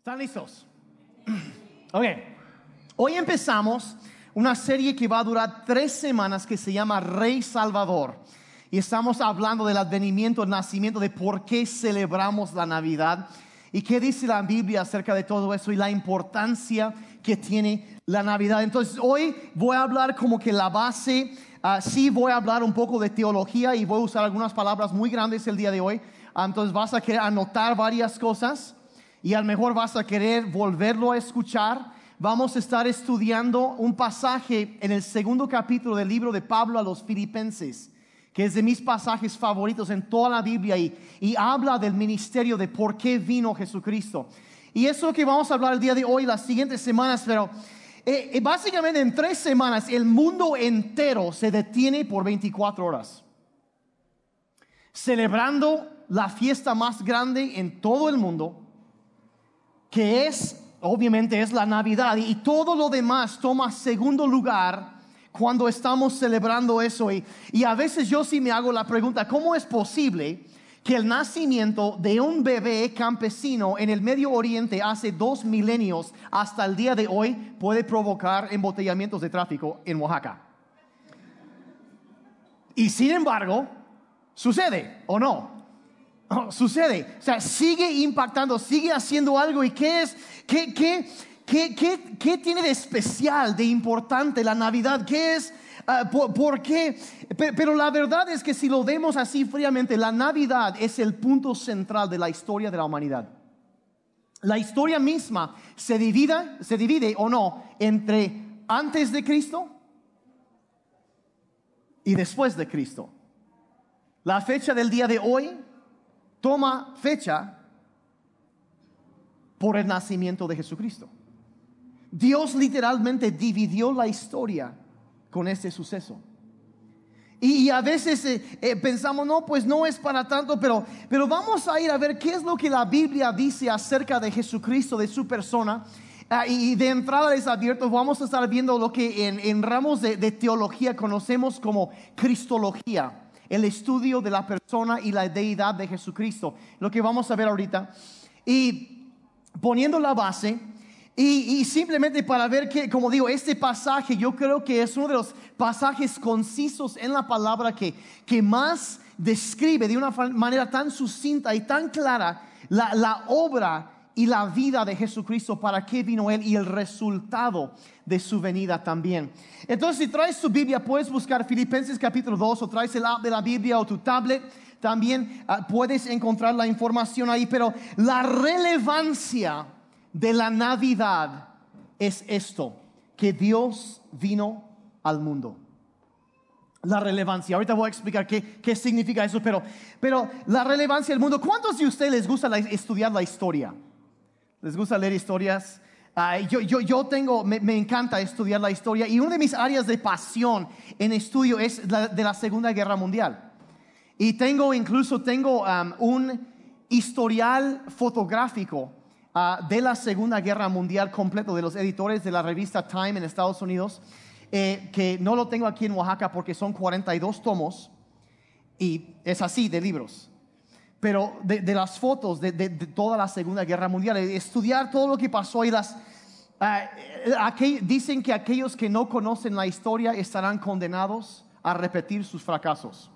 ¿Están listos? Ok. Hoy empezamos una serie que va a durar tres semanas que se llama Rey Salvador. Y estamos hablando del advenimiento, el nacimiento, de por qué celebramos la Navidad y qué dice la Biblia acerca de todo eso y la importancia que tiene la Navidad. Entonces hoy voy a hablar como que la base, ah, sí voy a hablar un poco de teología y voy a usar algunas palabras muy grandes el día de hoy. Ah, entonces vas a querer anotar varias cosas y a lo mejor vas a querer volverlo a escuchar. Vamos a estar estudiando un pasaje en el segundo capítulo del libro de Pablo a los filipenses, que es de mis pasajes favoritos en toda la Biblia y, habla del ministerio de por qué vino Jesucristo. Y eso es lo que vamos a hablar el día de hoy, las siguientes semanas, pero eh, eh, básicamente en tres semanas el mundo entero se detiene por 24 horas, celebrando la fiesta más grande en todo el mundo, que es, obviamente, es la Navidad. Y todo lo demás toma segundo lugar cuando estamos celebrando eso. Y, y a veces yo sí me hago la pregunta, ¿cómo es posible que el nacimiento de un bebé campesino en el Medio Oriente hace dos milenios hasta el día de hoy puede provocar embotellamientos de tráfico en Oaxaca? Y sin embargo, sucede o no. Sucede. O sea, sigue impactando, sigue haciendo algo. ¿Y qué es? ¿Qué, qué, qué, qué, tiene de especial, de importante la Navidad? ¿Qué es? Uh, por, por, qué? Pero, pero, la verdad es que si lo vemos así fríamente, la Navidad es el punto central de la historia de la humanidad. La historia misma se divide, se divide o no entre antes de Cristo y después de Cristo. La fecha del día de hoy toma fecha por el nacimiento de Jesucristo. Dios literalmente dividió la historia con este suceso. Y, a veces eh, eh, pensamos, no, pues no es para tanto, pero, pero vamos a ir a ver qué es lo que la Biblia dice acerca de Jesucristo, de su persona. Ah, y de entrada les advierto, vamos a estar viendo lo que en, ramos de, de teología conocemos como cristología el estudio de la persona y la deidad de Jesucristo, lo que vamos a ver ahorita. Y poniendo la base, y, simplemente para ver que, como digo, este pasaje yo creo que es uno de los pasajes concisos en la palabra que, que más describe de una manera tan sucinta y tan clara la, la obra y la vida de Jesucristo, para qué vino Él y el resultado de su venida también. Entonces, si traes tu Biblia, puedes buscar Filipenses capítulo 2 o traes el app de la Biblia o tu tablet, también uh, puedes encontrar la información ahí, pero la relevancia de la Navidad es esto, que Dios vino al mundo la relevancia. Ahorita voy a explicar qué, qué, significa eso, pero, pero la relevancia del mundo. ¿Cuántos de ustedes les gusta estudiar la historia? ¿Les gusta leer historias? yo, yo, yo, tengo, me, me, encanta estudiar la historia y una de mis áreas de pasión en estudio es la, de la Segunda Guerra Mundial. Y tengo, incluso tengo um, un historial fotográfico uh, de la Segunda Guerra Mundial completo de los editores de la revista Time en Estados Unidos, eh, que no lo tengo aquí en Oaxaca porque son 42 tomos y es así de libros pero de, las fotos de, toda la Segunda Guerra Mundial, estudiar todo lo que pasó y las... Uh, dicen que aquellos que no conocen la historia estarán condenados a repetir sus fracasos.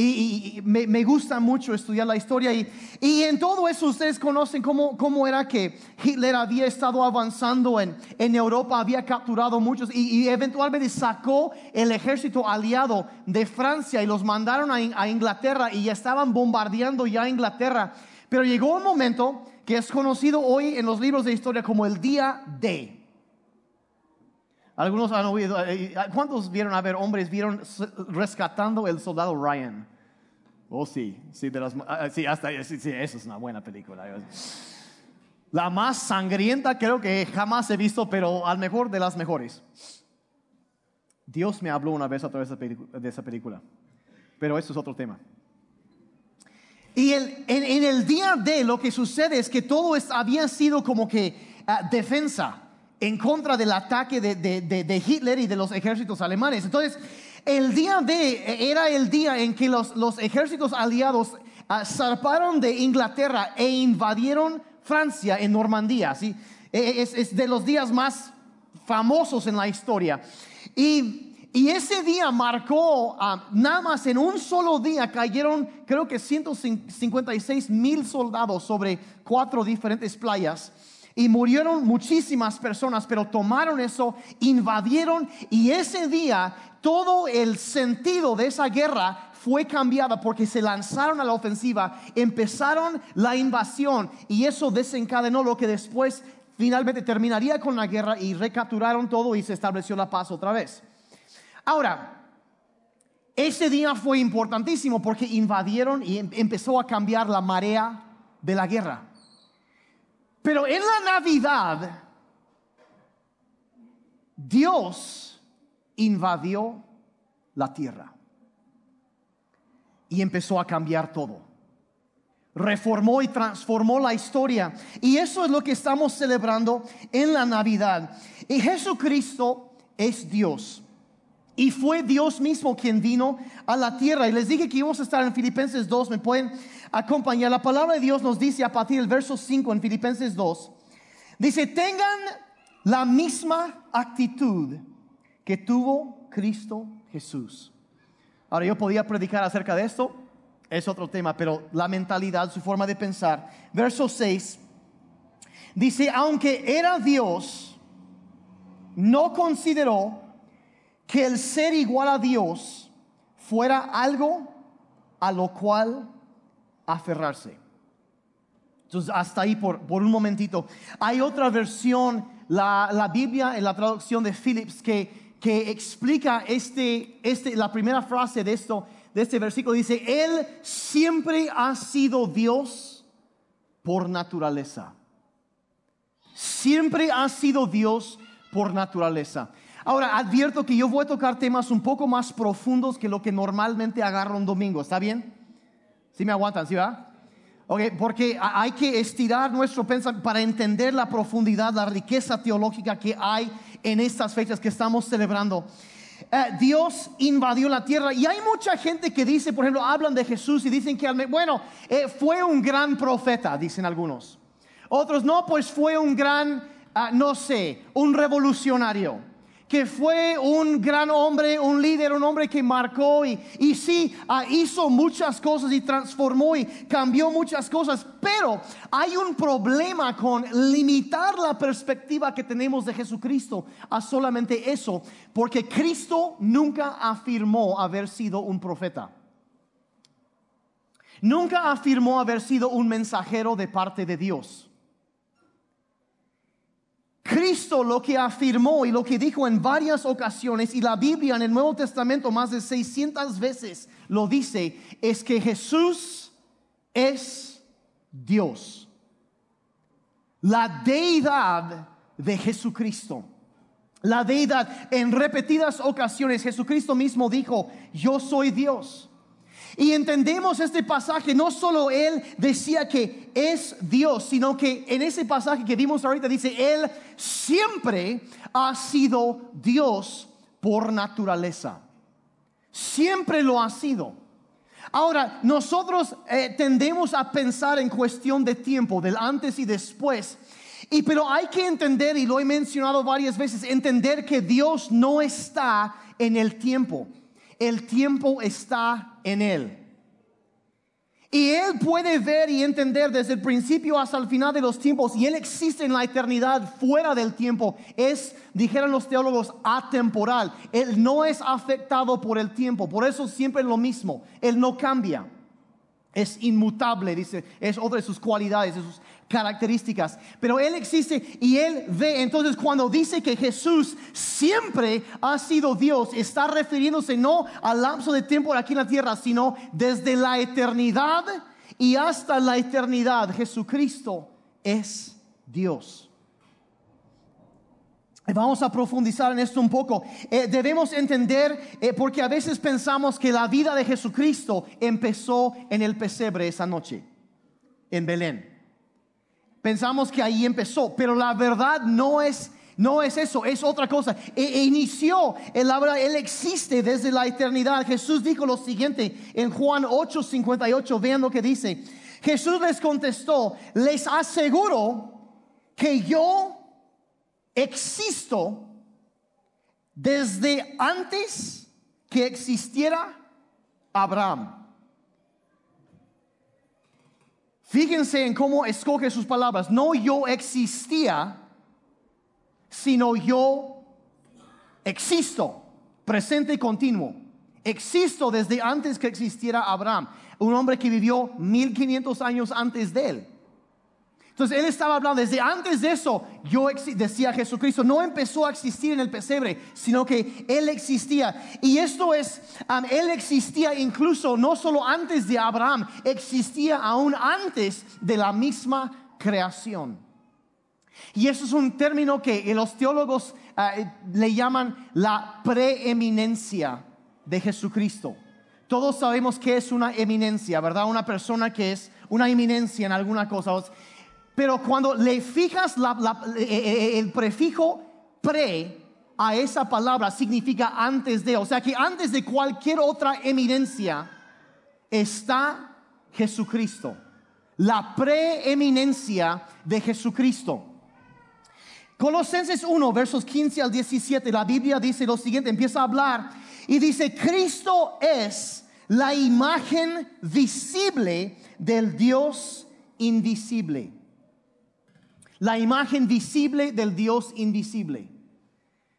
Y, me, gusta mucho estudiar la historia. Y, y en todo eso ustedes conocen cómo, cómo, era que Hitler había estado avanzando en, en Europa, había capturado muchos y, y, eventualmente sacó el ejército aliado de Francia y los mandaron a, a Inglaterra y ya estaban bombardeando ya Inglaterra. Pero llegó un momento que es conocido hoy en los libros de historia como el día D. Algunos han oído, eh, ¿cuántos vieron a ver hombres vieron rescatando el soldado Ryan? Oh, sí, sí, de las, ah, ah, sí, hasta, sí, sí, eso es una buena película. La más sangrienta creo que jamás he visto, pero al mejor de las mejores. Dios me habló una vez a través de esa película, pero eso es otro tema. Y el, en, el día de lo que sucede es que todo había sido como que uh, defensa en contra del ataque de, Hitler y de los ejércitos alemanes. Entonces, el día de era el día en que los, ejércitos aliados ah, zarparon de Inglaterra e invadieron Francia, en Normandía. ¿sí? E, es, es de los días más famosos en la historia. Y ese día marcó, ah, nada más en un solo día cayeron creo que 156 mil soldados sobre cuatro diferentes playas. Y murieron muchísimas personas, pero tomaron eso, invadieron y ese día todo el sentido de esa guerra fue cambiada porque se lanzaron a la ofensiva, empezaron la invasión y eso desencadenó lo que después finalmente terminaría con la guerra y recapturaron todo y se estableció la paz otra vez. Ahora, ese día fue importantísimo porque invadieron y em-, empezó a cambiar la marea de la guerra. Pero en la Navidad, Dios invadió la tierra y empezó a cambiar todo. Reformó y transformó la historia. Y eso es lo que estamos celebrando en la Navidad. Y Jesucristo es Dios. Y fue Dios mismo quien vino a la tierra. Y les dije que íbamos a estar en Filipenses 2. Me pueden acompañar. La palabra de Dios nos dice a partir del verso 5 en Filipenses 2. Dice, tengan la misma actitud que tuvo Cristo Jesús. Ahora yo podía predicar acerca de esto. Es otro tema, pero la mentalidad, su forma de pensar. Verso 6. Dice, aunque era Dios, no consideró que el ser igual a Dios fuera algo a lo cual aferrarse. Entonces, hasta ahí por, por un momentito. Hay otra versión, la, la, Biblia en la traducción de Phillips, que, que explica este, este, la primera frase de, esto, de este versículo. Dice, Él siempre ha sido Dios por naturaleza. Siempre ha sido Dios por naturaleza. Ahora, advierto que yo voy a tocar temas un poco más profundos que lo que normalmente agarro un domingo. ¿Está bien? ¿Sí me aguantan? ¿Sí va? Ok, porque hay que estirar nuestro pensamiento para entender la profundidad, la riqueza teológica que hay en estas fechas que estamos celebrando. Eh, Dios invadió la tierra y hay mucha gente que dice, por ejemplo, hablan de Jesús y dicen que, bueno, eh, fue un gran profeta, dicen algunos. Otros, no, pues fue un gran, ah, no sé, un revolucionario que fue un gran hombre, un líder, un hombre que marcó y, y sí, ah, hizo muchas cosas y transformó y cambió muchas cosas, pero hay un problema con limitar la perspectiva que tenemos de Jesucristo a solamente eso, porque Cristo nunca afirmó haber sido un profeta. Nunca afirmó haber sido un mensajero de parte de Dios. Cristo lo que afirmó y lo que dijo en varias ocasiones, y la Biblia en el Nuevo Testamento más de 600 veces lo dice, es que Jesús es Dios. La deidad de Jesucristo. La deidad, en repetidas ocasiones, Jesucristo mismo dijo, yo soy Dios. Y entendemos este pasaje, no solo Él decía que es Dios, sino que en ese pasaje que vimos ahorita dice, Él siempre ha sido Dios por naturaleza. Siempre lo ha sido. Ahora, nosotros eh, tendemos a pensar en cuestión de tiempo, del antes y después. Y pero hay que entender, y lo he mencionado varias veces, entender que Dios no está en el tiempo el tiempo está en Él. Y Él puede ver y entender desde el principio hasta el final de los tiempos. Y Él existe en la eternidad fuera del tiempo. Es, dijeron los teólogos, atemporal. Él no es afectado por el tiempo. Por eso siempre es lo mismo. Él no cambia. Es inmutable, dice. Es otra de sus cualidades, características, pero Él existe y Él ve. Entonces cuando dice que Jesús siempre ha sido Dios, está refiriéndose no al lapso de tiempo aquí en la tierra, sino desde la eternidad y hasta la eternidad. Jesucristo es Dios. Vamos a profundizar en esto un poco. Eh, debemos entender, eh, porque a veces pensamos que la vida de Jesucristo empezó en el pesebre esa noche, en Belén. Pensamos que ahí empezó, pero la verdad no es no es eso, es otra cosa. E, e inició, el, Él existe desde la eternidad. Jesús dijo lo siguiente en Juan 8:58, vean lo que dice. Jesús les contestó, les aseguro que yo existo desde antes que existiera Abraham. Fíjense en cómo escoge sus palabras. No yo existía, sino yo existo, presente y continuo. Existo desde antes que existiera Abraham, un hombre que vivió 1500 años antes de él. Entonces él estaba hablando desde antes de eso, yo decía Jesucristo, no empezó a existir en el pesebre, sino que él existía. Y esto es, él existía incluso no solo antes de Abraham, existía aún antes de la misma creación. Y eso es un término que los teólogos ah, le llaman la preeminencia de Jesucristo. Todos sabemos que es una eminencia, ¿verdad? Una persona que es una eminencia en alguna cosa. Pero cuando le fijas eh, eh, eh, el prefijo pre a esa palabra, significa antes de. O sea que antes de cualquier otra eminencia está Jesucristo. La preeminencia de Jesucristo. Colosenses 1, versos 15 al 17, la Biblia dice lo siguiente, empieza a hablar y dice, Cristo es la imagen visible del Dios invisible la imagen visible del Dios invisible.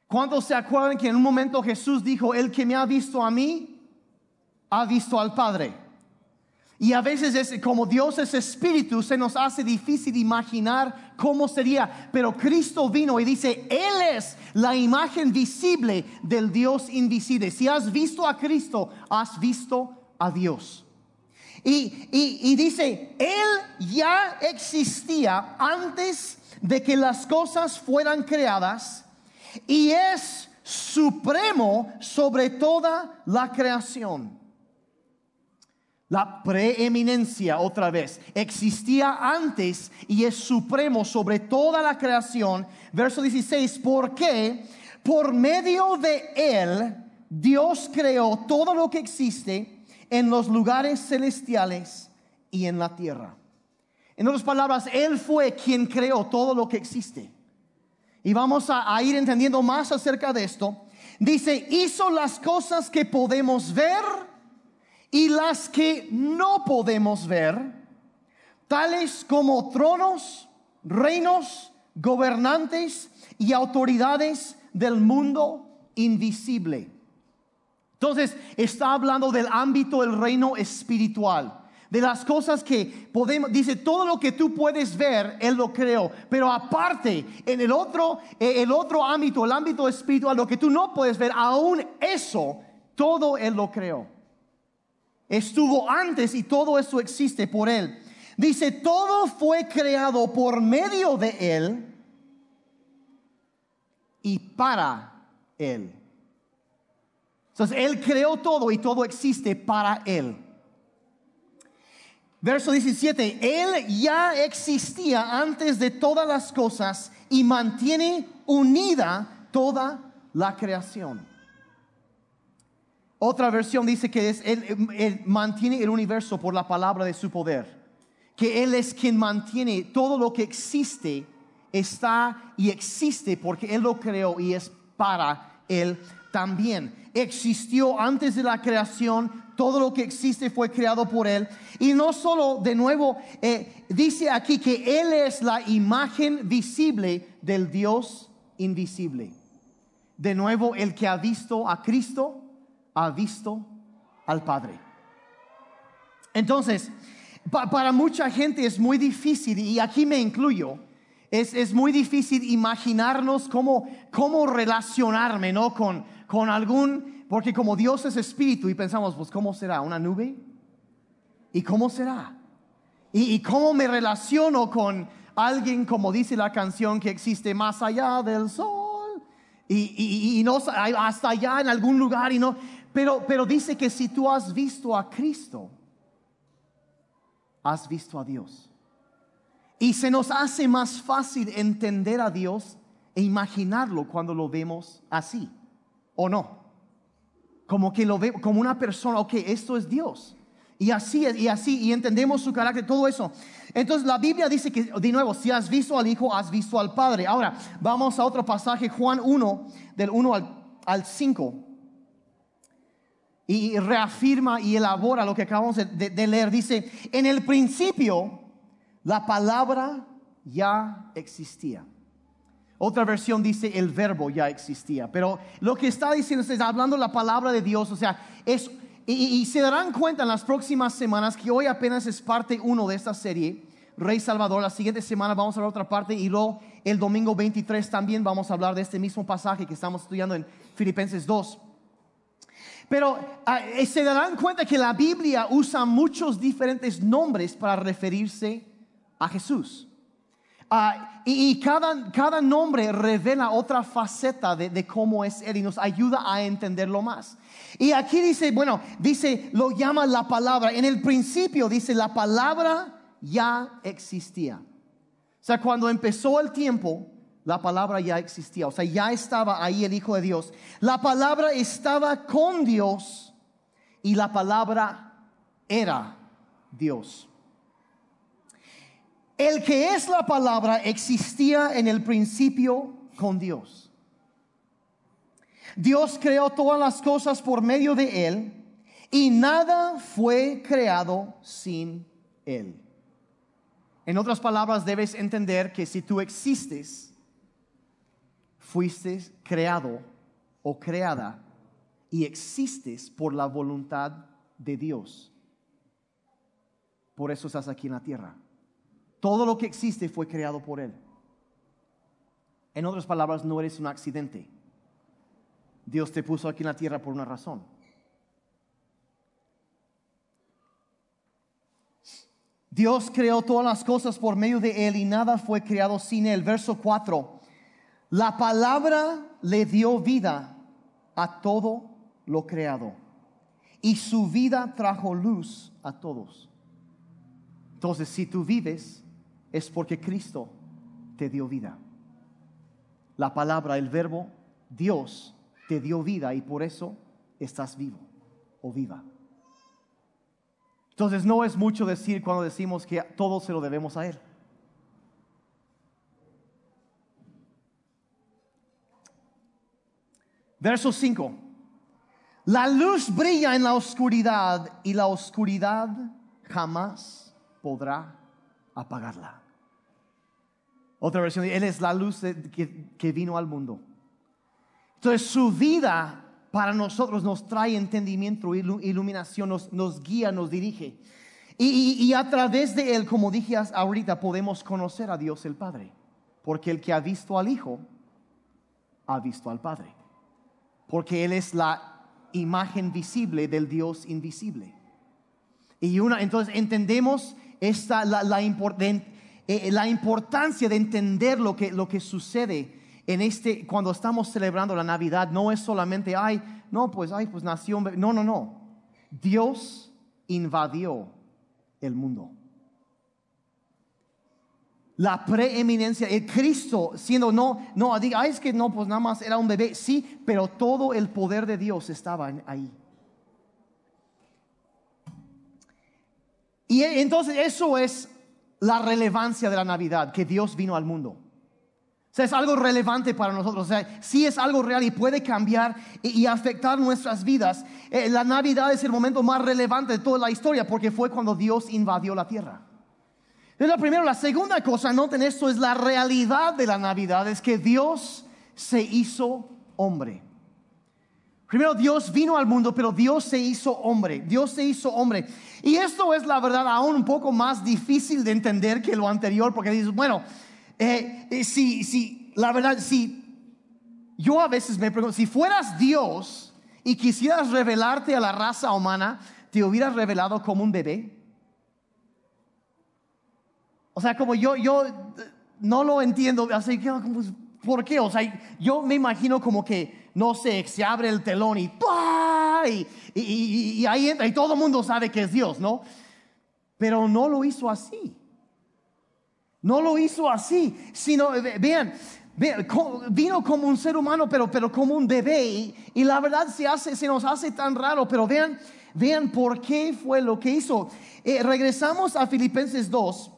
¿Cuántos se acuerdan que en un momento Jesús dijo, el que me ha visto a mí, ha visto al Padre? Y a veces es como Dios es espíritu, se nos hace difícil imaginar cómo sería. Pero Cristo vino y dice, Él es la imagen visible del Dios invisible. Si has visto a Cristo, has visto a Dios. Y, dice, Él ya existía antes de que las cosas fueran creadas y es supremo sobre toda la creación. La preeminencia otra vez existía antes y es supremo sobre toda la creación. Verso 16, porque por medio de Él Dios creó todo lo que existe en los lugares celestiales y en la tierra. En otras palabras, Él fue quien creó todo lo que existe. Y vamos a, ir entendiendo más acerca de esto. Dice, hizo las cosas que podemos ver y las que no podemos ver, tales como tronos, reinos, gobernantes y autoridades del mundo invisible entonces está hablando del ámbito del reino espiritual, de las cosas que podemos, dice, todo lo que tú puedes ver, Él lo creó, pero aparte, en el otro, eh, el otro ámbito, el ámbito espiritual, lo que tú no puedes ver, aún eso, todo Él lo creó. Estuvo antes y todo eso existe por Él. Dice, todo fue creado por medio de Él y para Él. Entonces, Él creó todo y todo existe para Él. Verso 17, Él ya existía antes de todas las cosas y mantiene unida toda la creación. Otra versión dice que es, él, mantiene el universo por la palabra de su poder. Que Él es quien mantiene todo lo que existe, está y existe porque Él lo creó y es para Él también existió antes de la creación, todo lo que existe fue creado por Él. Y no solo, de nuevo, eh, dice aquí que Él es la imagen visible del Dios invisible. De nuevo, el que ha visto a Cristo, ha visto al Padre. Entonces, para mucha gente es muy difícil, y aquí me incluyo, es, muy difícil imaginarnos cómo, cómo relacionarme ¿no? con, con algún, porque como Dios es espíritu y pensamos, pues ¿cómo será? ¿Una nube? ¿Y cómo será? ¿Y, cómo me relaciono con alguien, como dice la canción, que existe más allá del sol? Y, no hasta allá en algún lugar y no. Pero, pero dice que si tú has visto a Cristo, has visto a Dios. Y se nos hace más fácil entender a Dios e imaginarlo cuando lo vemos así o no. Como que lo ve como una persona, ok, esto es Dios. Y así, y así, y entendemos su carácter, todo eso. Entonces la Biblia dice que, de nuevo, si has visto al Hijo, has visto al Padre. Ahora, vamos a otro pasaje, Juan 1, del 1 al, 5. Y reafirma y elabora lo que acabamos de leer. Dice, en el principio la palabra ya existía. Otra versión dice el verbo ya existía, pero lo que está diciendo es hablando la palabra de Dios, o sea, es, y, se darán cuenta en las próximas semanas que hoy apenas es parte uno de esta serie, Rey Salvador, la siguiente semana vamos a ver otra parte y luego el domingo 23 también vamos a hablar de este mismo pasaje que estamos estudiando en Filipenses 2. Pero ah, eh, se darán cuenta que la Biblia usa muchos diferentes nombres para referirse a Jesús. Ah, y, cada, cada, nombre revela otra faceta de, cómo es Él y nos ayuda a entenderlo más. Y aquí dice, bueno, dice, lo llama la palabra. En el principio dice, la palabra ya existía. O sea, cuando empezó el tiempo, la palabra ya existía. O sea, ya estaba ahí el Hijo de Dios. La palabra estaba con Dios y la palabra era Dios. El que es la palabra existía en el principio con Dios. Dios creó todas las cosas por medio de Él y nada fue creado sin Él. En otras palabras, debes entender que si tú existes, fuiste creado o creada y existes por la voluntad de Dios. Por eso estás aquí en la tierra. Todo lo que existe fue creado por Él. En otras palabras, no eres un accidente. Dios te puso aquí en la tierra por una razón. Dios creó todas las cosas por medio de Él y nada fue creado sin Él. Verso 4. La palabra le dio vida a todo lo creado y su vida trajo luz a todos. Entonces, si tú vives, es porque Cristo te dio vida. La palabra, el verbo, Dios te dio vida y por eso estás vivo o viva. Entonces no es mucho decir cuando decimos que todo se lo debemos a Él. Verso 5. La luz brilla en la oscuridad y la oscuridad jamás podrá apagarla. Otra versión, Él es la luz que, vino al mundo. Entonces su vida para nosotros nos trae entendimiento, iluminación, nos, guía, nos dirige. Y, y, a través de Él, como dije ahorita, podemos conocer a Dios el Padre. Porque el que ha visto al Hijo, ha visto al Padre. Porque Él es la imagen visible del Dios invisible. Y una, entonces entendemos esta, la, la, eh, la importancia de entender lo que, lo que sucede en este, cuando estamos celebrando la Navidad, no es solamente, ay, no, pues, ay, pues nació No, no, no. Dios invadió el mundo. La preeminencia, el Cristo siendo, no, no, diga, ay, es que no, pues nada más era un bebé, sí, pero todo el poder de Dios estaba ahí. Y entonces eso es la relevancia de la Navidad, que Dios vino al mundo. O sea, es algo relevante para nosotros. O sea, sí es algo real y puede cambiar y, afectar nuestras vidas. Eh, la Navidad es el momento más relevante de toda la historia porque fue cuando Dios invadió la tierra. Es la primera. La segunda cosa, noten esto, es la realidad de la Navidad, es que Dios se hizo hombre. Primero Dios vino al mundo, pero Dios se hizo hombre. Dios se hizo hombre. Y esto es la verdad aún un poco más difícil de entender que lo anterior, porque dices, bueno, eh, eh, si, si, la verdad, si yo a veces me pregunto, si fueras Dios y quisieras revelarte a la raza humana, ¿te hubieras revelado como un bebé? O sea, como yo, yo eh, no lo entiendo, así que, ¿por qué? O sea, yo me imagino como que no sé, se abre el telón y, y, ahí entra y todo el mundo sabe que es Dios, ¿no? Pero no lo hizo así. No lo hizo así, sino, vean, vino como un ser humano, pero, pero como un bebé. Y, la verdad se, hace, se nos hace tan raro, pero vean, vean por qué fue lo que hizo. Eh, regresamos a Filipenses 2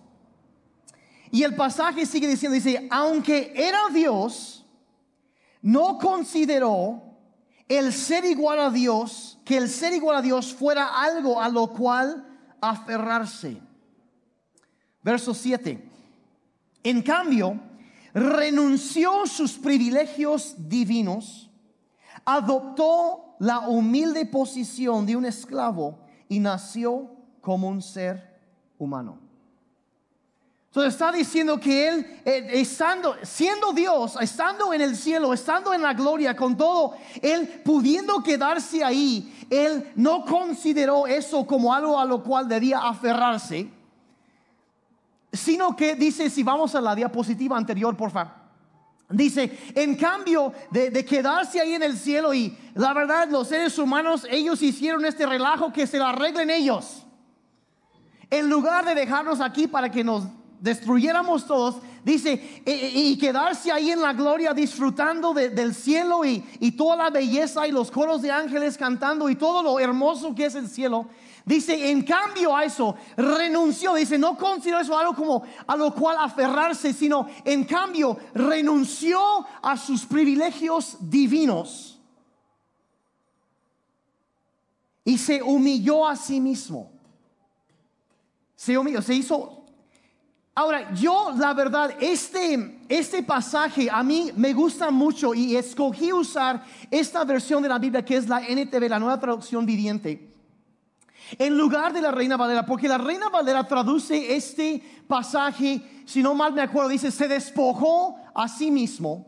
y el pasaje sigue diciendo, dice, aunque era Dios, no consideró el ser igual a Dios, que el ser igual a Dios fuera algo a lo cual aferrarse. Verso 7. En cambio, renunció sus privilegios divinos, adoptó la humilde posición de un esclavo y nació como un ser humano. Entonces está diciendo que él, eh, estando, siendo Dios, estando en el cielo, estando en la gloria con todo, él pudiendo quedarse ahí, él no consideró eso como algo a lo cual debía aferrarse, sino que dice, si vamos a la diapositiva anterior, por favor. Dice, en cambio de, de, quedarse ahí en el cielo y la verdad los seres humanos, ellos hicieron este relajo que se lo arreglen ellos. En lugar de dejarnos aquí para que nos destruyéramos todos, dice, y, quedarse ahí en la gloria disfrutando del cielo y, y, toda la belleza y los coros de ángeles cantando y todo lo hermoso que es el cielo. Dice, en cambio a eso, renunció, dice, no consideró eso algo como a lo cual aferrarse, sino en cambio renunció a sus privilegios divinos y se humilló a sí mismo. Se humilló, se hizo Ahora, yo la verdad, este, este pasaje a mí me gusta mucho y escogí usar esta versión de la Biblia que es la NTV, la nueva traducción viviente, en lugar de la Reina Valera, porque la Reina Valera traduce este pasaje, si no mal me acuerdo, dice, se despojó a sí mismo.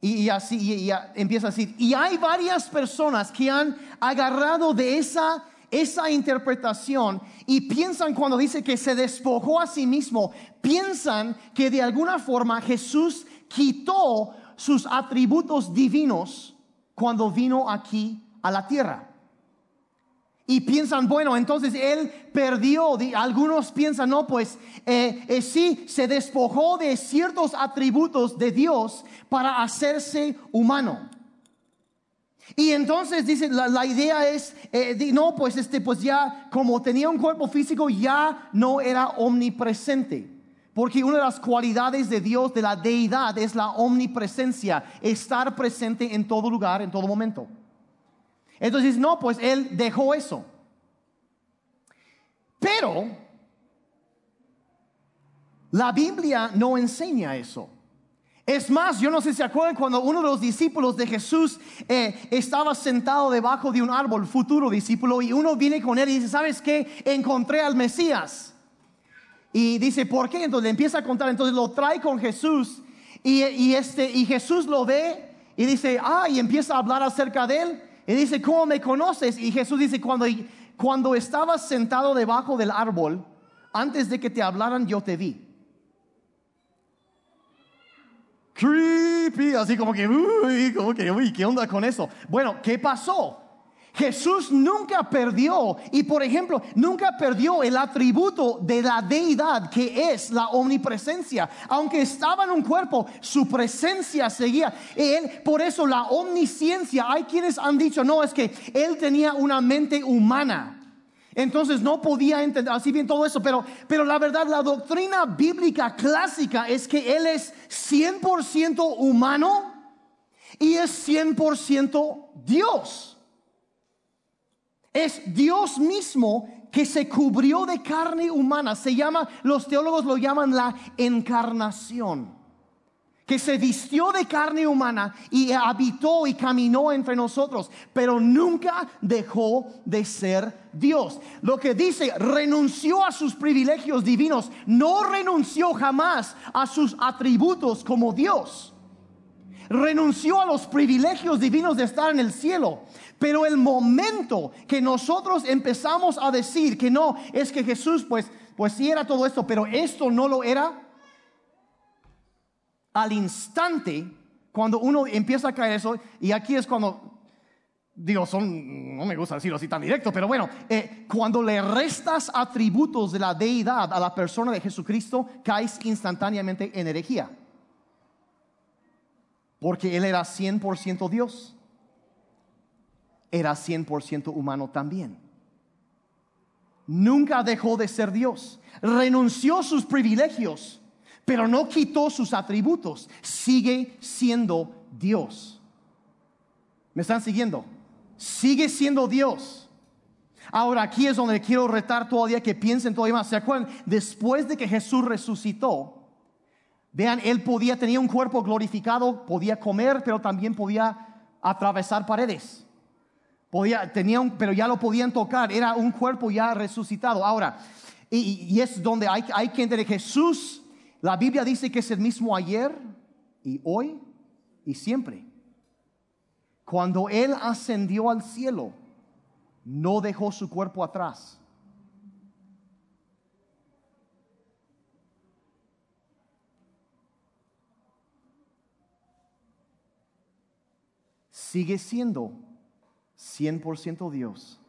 Y, así y empieza a decir, y hay varias personas que han agarrado de esa esa interpretación y piensan cuando dice que se despojó a sí mismo, piensan que de alguna forma Jesús quitó sus atributos divinos cuando vino aquí a la tierra. Y piensan, bueno, entonces él perdió, algunos piensan, no, pues eh, eh, sí, se despojó de ciertos atributos de Dios para hacerse humano. Y entonces dice, la, idea es, eh, no, pues este, pues ya como tenía un cuerpo físico, ya no era omnipresente. Porque una de las cualidades de Dios, de la deidad, es la omnipresencia, estar presente en todo lugar, en todo momento. Entonces, no, pues él dejó eso. Pero la Biblia no enseña eso. Es más, yo no sé si se acuerdan cuando uno de los discípulos de Jesús eh, estaba sentado debajo de un árbol, futuro discípulo, y uno viene con él y dice, ¿sabes qué? Encontré al Mesías. Y dice, ¿por qué? Entonces le empieza a contar, entonces lo trae con Jesús y, este, y Jesús lo ve y dice, ah, y empieza a hablar acerca de él. Y dice, ¿cómo me conoces? Y Jesús dice, cuando, cuando estabas sentado debajo del árbol, antes de que te hablaran, yo te vi. Creepy, así como que, uy, como que, uy, ¿qué onda con eso? Bueno, ¿qué pasó? Jesús nunca perdió, y por ejemplo, nunca perdió el atributo de la deidad que es la omnipresencia. Aunque estaba en un cuerpo, su presencia seguía. Él, por eso la omnisciencia, hay quienes han dicho, no, es que él tenía una mente humana. Entonces no podía entender así bien todo eso, pero, pero la verdad, la doctrina bíblica clásica es que Él es 100% humano y es 100% Dios. Es Dios mismo que se cubrió de carne humana. Se llama, los teólogos lo llaman la encarnación que se vistió de carne humana y habitó y caminó entre nosotros, pero nunca dejó de ser Dios. Lo que dice, renunció a sus privilegios divinos, no renunció jamás a sus atributos como Dios. Renunció a los privilegios divinos de estar en el cielo. Pero el momento que nosotros empezamos a decir que no, es que Jesús pues pues sí era todo esto, pero esto no lo era, al instante, cuando uno empieza a caer eso, y aquí es cuando, digo, son, no me gusta decirlo así tan directo, pero bueno, eh, cuando le restas atributos de la deidad a la persona de Jesucristo, caes instantáneamente en herejía. Porque Él era 100% Dios. era 100% humano también. Nunca dejó de ser Dios. Renunció sus privilegios, pero no quitó sus atributos. Sigue siendo Dios. ¿Me están siguiendo? Sigue siendo Dios. Ahora aquí es donde quiero retar todavía que piensen todavía más. ¿Se acuerdan? Después de que Jesús resucitó, vean, él podía, tenía un cuerpo glorificado, podía comer, pero también podía atravesar paredes. Podía, tenía un, pero ya lo podían tocar, era un cuerpo ya resucitado. Ahora, y, es donde hay, hay que entender Jesús, la Biblia dice que es el mismo ayer y hoy y siempre. Cuando Él ascendió al cielo, no dejó su cuerpo atrás. Sigue siendo 100% Dios,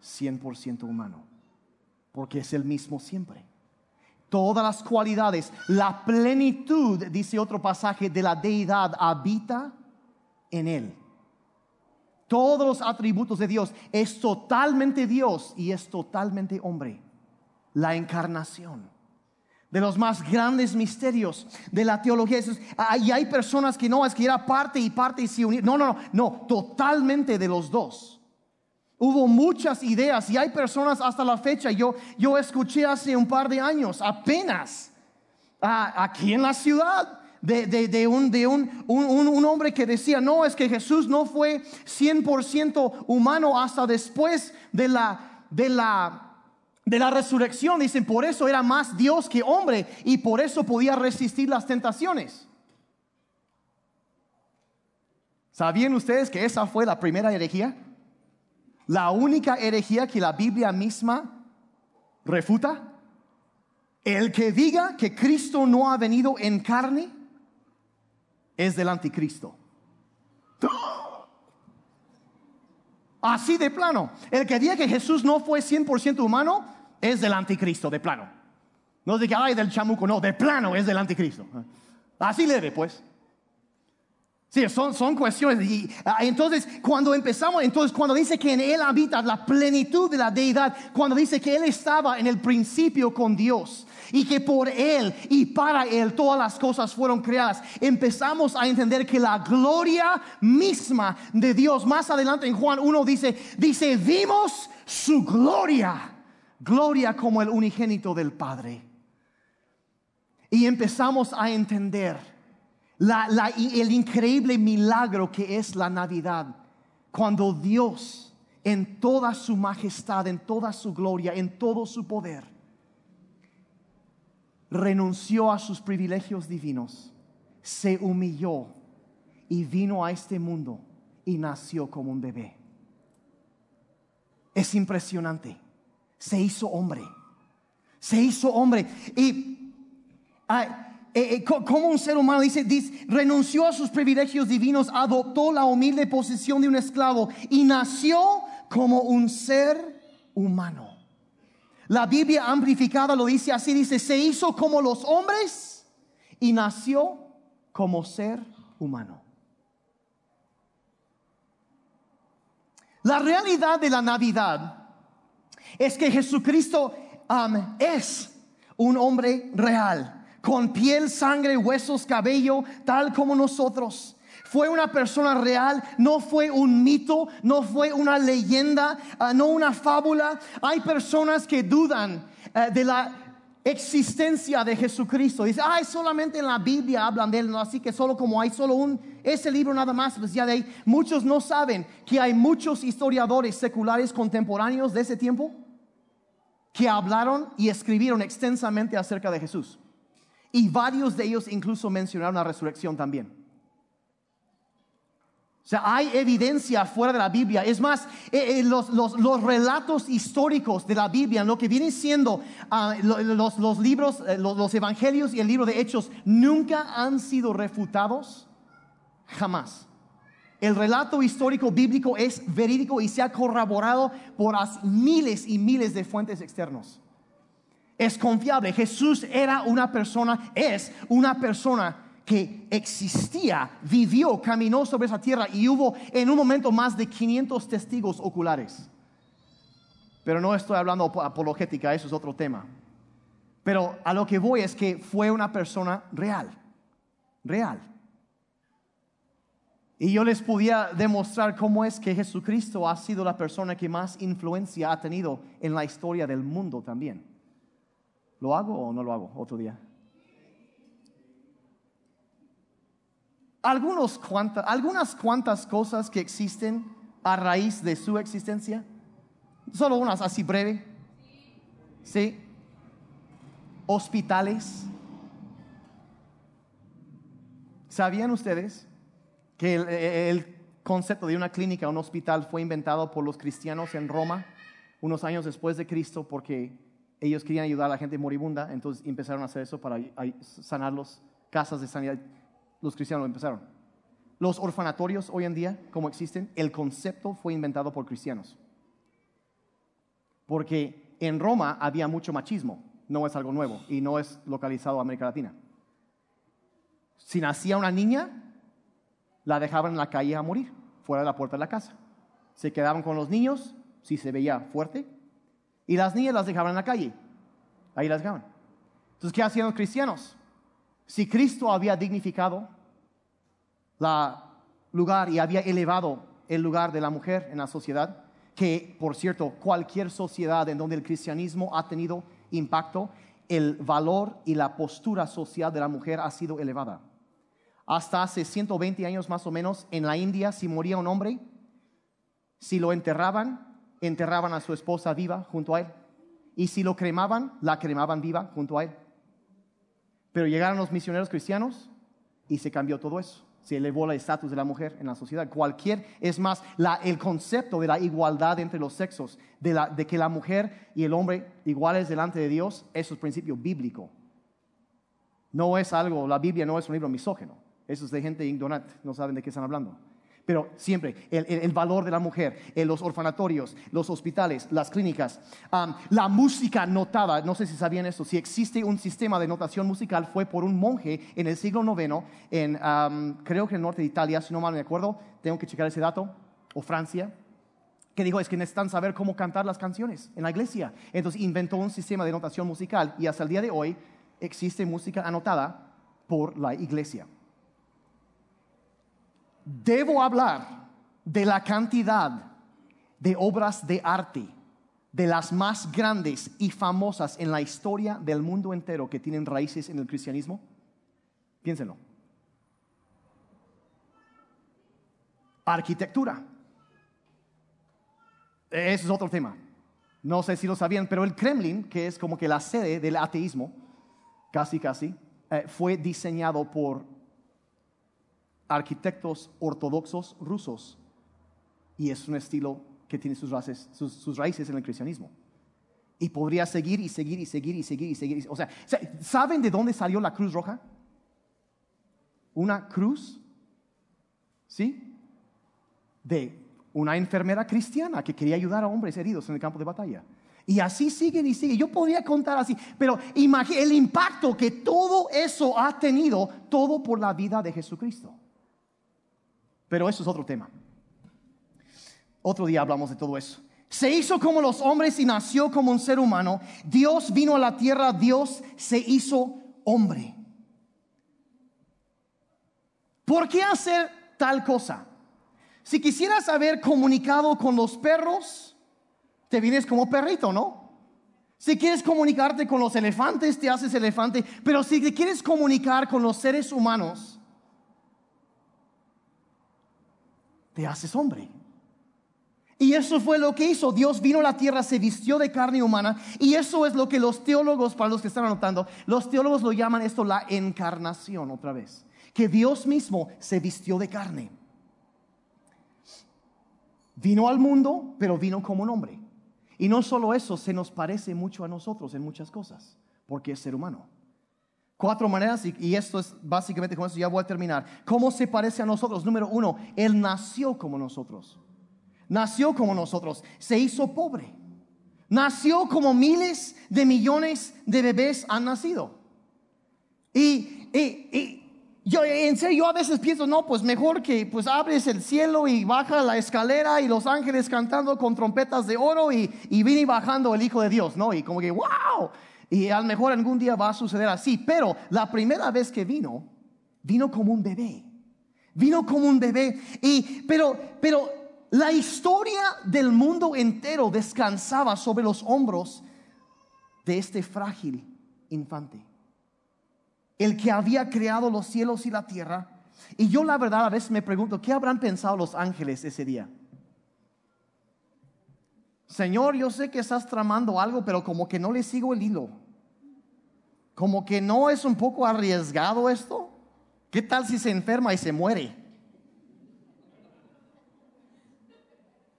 100% humano, porque es el mismo siempre. Todas las cualidades, la plenitud, dice otro pasaje, de la deidad habita en él todos los atributos de Dios. Es totalmente Dios y es totalmente hombre. La encarnación. De los más grandes misterios de la teología. Y hay personas que no, es que era parte y parte y se unir. No, no, no, no, totalmente de los dos. Hubo muchas ideas y hay personas hasta la fecha. Yo, yo escuché hace un par de años, apenas, aquí en la ciudad, de, un, de un, un, hombre que decía, no, es que Jesús no fue 100% humano hasta después de la, de la, de la resurrección. Dicen, por eso era más Dios que hombre y por eso podía resistir las tentaciones. ¿Sabían ustedes que esa fue la primera herejía? La única herejía que la Biblia misma refuta. El que diga que Cristo no ha venido en carne es del anticristo. Así de plano. El que diga que Jesús no fue 100% humano es del anticristo, de plano. No que hay del chamuco, no, de plano es del anticristo. Así leve, pues. Sí, son, son cuestiones. Y, ah, entonces, cuando empezamos, entonces, cuando dice que en Él habita la plenitud de la deidad, cuando dice que Él estaba en el principio con Dios y que por Él y para Él todas las cosas fueron creadas, empezamos a entender que la gloria misma de Dios, más adelante en Juan 1 dice, dice, vimos su gloria, gloria como el unigénito del Padre. Y empezamos a entender el increíble milagro que es la Navidad, cuando Dios en toda su majestad, en toda su gloria, en todo su poder, renunció a sus privilegios divinos, se humilló y vino a este mundo y nació como un bebé. Es impresionante. Se hizo hombre. Se hizo hombre. Y eh, eh, como un ser humano dice, renunció a sus privilegios divinos, adoptó la humilde posición de un esclavo y nació como un ser humano. La Biblia amplificada lo dice así, dice, se hizo como los hombres y nació como ser humano. La realidad de la Navidad es que Jesucristo es un hombre real con piel, sangre, huesos, cabello, tal como nosotros. Fue una persona real, no fue un mito, no fue una leyenda, ah, no una fábula. Hay personas que dudan eh, de la existencia de Jesucristo. Dice, ay, solamente en la Biblia hablan de él, ¿no? así que solo como hay solo un, ese libro nada más, pues ya de ahí. Muchos no saben que hay muchos historiadores seculares contemporáneos de ese tiempo que hablaron y escribieron extensamente acerca de Jesús. Y varios de ellos incluso mencionaron la resurrección también. O sea, hay evidencia fuera de la Biblia. Es más, eh, eh, los, relatos históricos de la Biblia, lo que vienen siendo ah, los, libros, eh, los, evangelios y el libro de Hechos, nunca han sido refutados, jamás. El relato histórico bíblico es verídico y se ha corroborado por miles y miles de fuentes externos es confiable. Jesús era una persona, es una persona que existía, vivió, caminó sobre esa tierra y hubo en un momento más de 500 testigos oculares. Pero no estoy hablando apologética, eso es otro tema. Pero a lo que voy es que fue una persona real, real. Y yo les podía demostrar cómo es que Jesucristo ha sido la persona que más influencia ha tenido en la historia del mundo también. ¿Lo hago o no lo hago otro día? Algunos algunas cuantas cosas que existen a raíz de su existencia. Solo unas así breve. ¿Sí? Hospitales. ¿Sabían ustedes que el, concepto de una clínica, un hospital, fue inventado por los cristianos en Roma unos años después de Cristo porque ellos querían ayudar a la gente moribunda, entonces empezaron a hacer eso para sanar las casas de sanidad. Los cristianos lo empezaron. Los orfanatorios hoy en día, como existen, el concepto fue inventado por cristianos. Porque en Roma había mucho machismo, no es algo nuevo y no es localizado en América Latina. Si nacía una niña, la dejaban en la calle a morir, fuera de la puerta de la casa. Se quedaban con los niños, si se veía fuerte, y las niñas las dejaban en la calle. Ahí las dejaban. Entonces, ¿qué hacían los cristianos? Si Cristo había dignificado la lugar y había elevado el lugar de la mujer en la sociedad, que por cierto, cualquier sociedad en donde el cristianismo ha tenido impacto, el valor y la postura social de la mujer ha sido elevada hasta hace 120 años más o menos, en la India, si moría un hombre, si lo enterraban, enterraban a su esposa viva junto a él. Y si lo cremaban, la cremaban viva junto a él. Pero llegaron los misioneros cristianos y se cambió todo eso. Se elevó el estatus de la mujer en la sociedad. Cualquier, es más, el concepto de la igualdad entre los sexos, de, que la mujer y el hombre iguales delante de Dios, eso es principio bíblico. No es algo, la Biblia no es un libro misógeno. Eso es de gente ignorante, no saben de qué están hablando. Pero siempre el, valor de la mujer, en los orfanatorios, los hospitales, las clínicas, la música notada, no sé si sabían esto, si existe un sistema de notación musical fue por un monje en el siglo IX, en, creo que en el norte de Italia, si no mal me acuerdo, tengo que checar ese dato, o Francia, que dijo es que necesitan saber cómo cantar las canciones en la iglesia. Entonces inventó un sistema de notación musical y hasta el día de hoy existe música anotada por la iglesia debo hablar de la cantidad de obras de arte, de las más grandes y famosas en la historia del mundo entero que tienen raíces en el cristianismo? Piénsenlo. Arquitectura. Ese es otro tema. No sé si lo sabían, pero el Kremlin, que es como que la sede del ateísmo, casi, casi, eh, fue diseñado por arquitectos ortodoxos rusos y es un estilo que tiene sus raíces, sus, raíces en el cristianismo. Y podría seguir y seguir y seguir y seguir y seguir. O sea, ¿saben de dónde salió la Cruz Roja? Una cruz, ¿sí? De una enfermera cristiana que quería ayudar a hombres heridos en el campo de batalla. Y así sigue y sigue. Yo podría contar así, pero el impacto que todo eso ha tenido, todo por la vida de Jesucristo. Pero eso es otro tema. Otro día hablamos de todo eso. Se hizo como los hombres y nació como un ser humano. Dios vino a la tierra, Dios se hizo hombre. ¿Por qué hacer tal cosa? Si quisieras haber comunicado con los perros, te vienes como perrito, ¿no? Si quieres comunicarte con los elefantes, te haces elefante. Pero si te quieres comunicar con los seres humanos, te haces hombre. Y eso fue lo que hizo. Dios vino a la tierra, se vistió de carne humana. Y eso es lo que los teólogos, para los que están anotando, los teólogos lo llaman esto la encarnación otra vez. Que Dios mismo se vistió de carne. Vino al mundo, pero vino como un hombre. Y no solo eso, se nos parece mucho a nosotros en muchas cosas, porque es ser humano. Cuatro maneras, y, esto es básicamente con eso ya voy a terminar. ¿Cómo se parece a nosotros? Número uno, Él nació como nosotros. Nació como nosotros, se hizo pobre. Nació como miles de millones de bebés han nacido. Y, Yo, en serio, yo a veces pienso, no, pues mejor que pues abres el cielo y baja la escalera y los ángeles cantando con trompetas de oro y, y viene bajando el Hijo de Dios, ¿no? Y como que, wow. Y a lo mejor algún día va a suceder así. Pero la primera vez que vino, vino como un bebé. Vino como un bebé. Y, pero, pero la historia del mundo entero descansaba sobre los hombros de este frágil infante el que había creado los cielos y la tierra. Y yo la verdad a veces me pregunto, ¿qué habrán pensado los ángeles ese día? Señor, yo sé que estás tramando algo, pero como que no le sigo el hilo. Como que no es un poco arriesgado esto. ¿Qué tal si se enferma y se muere?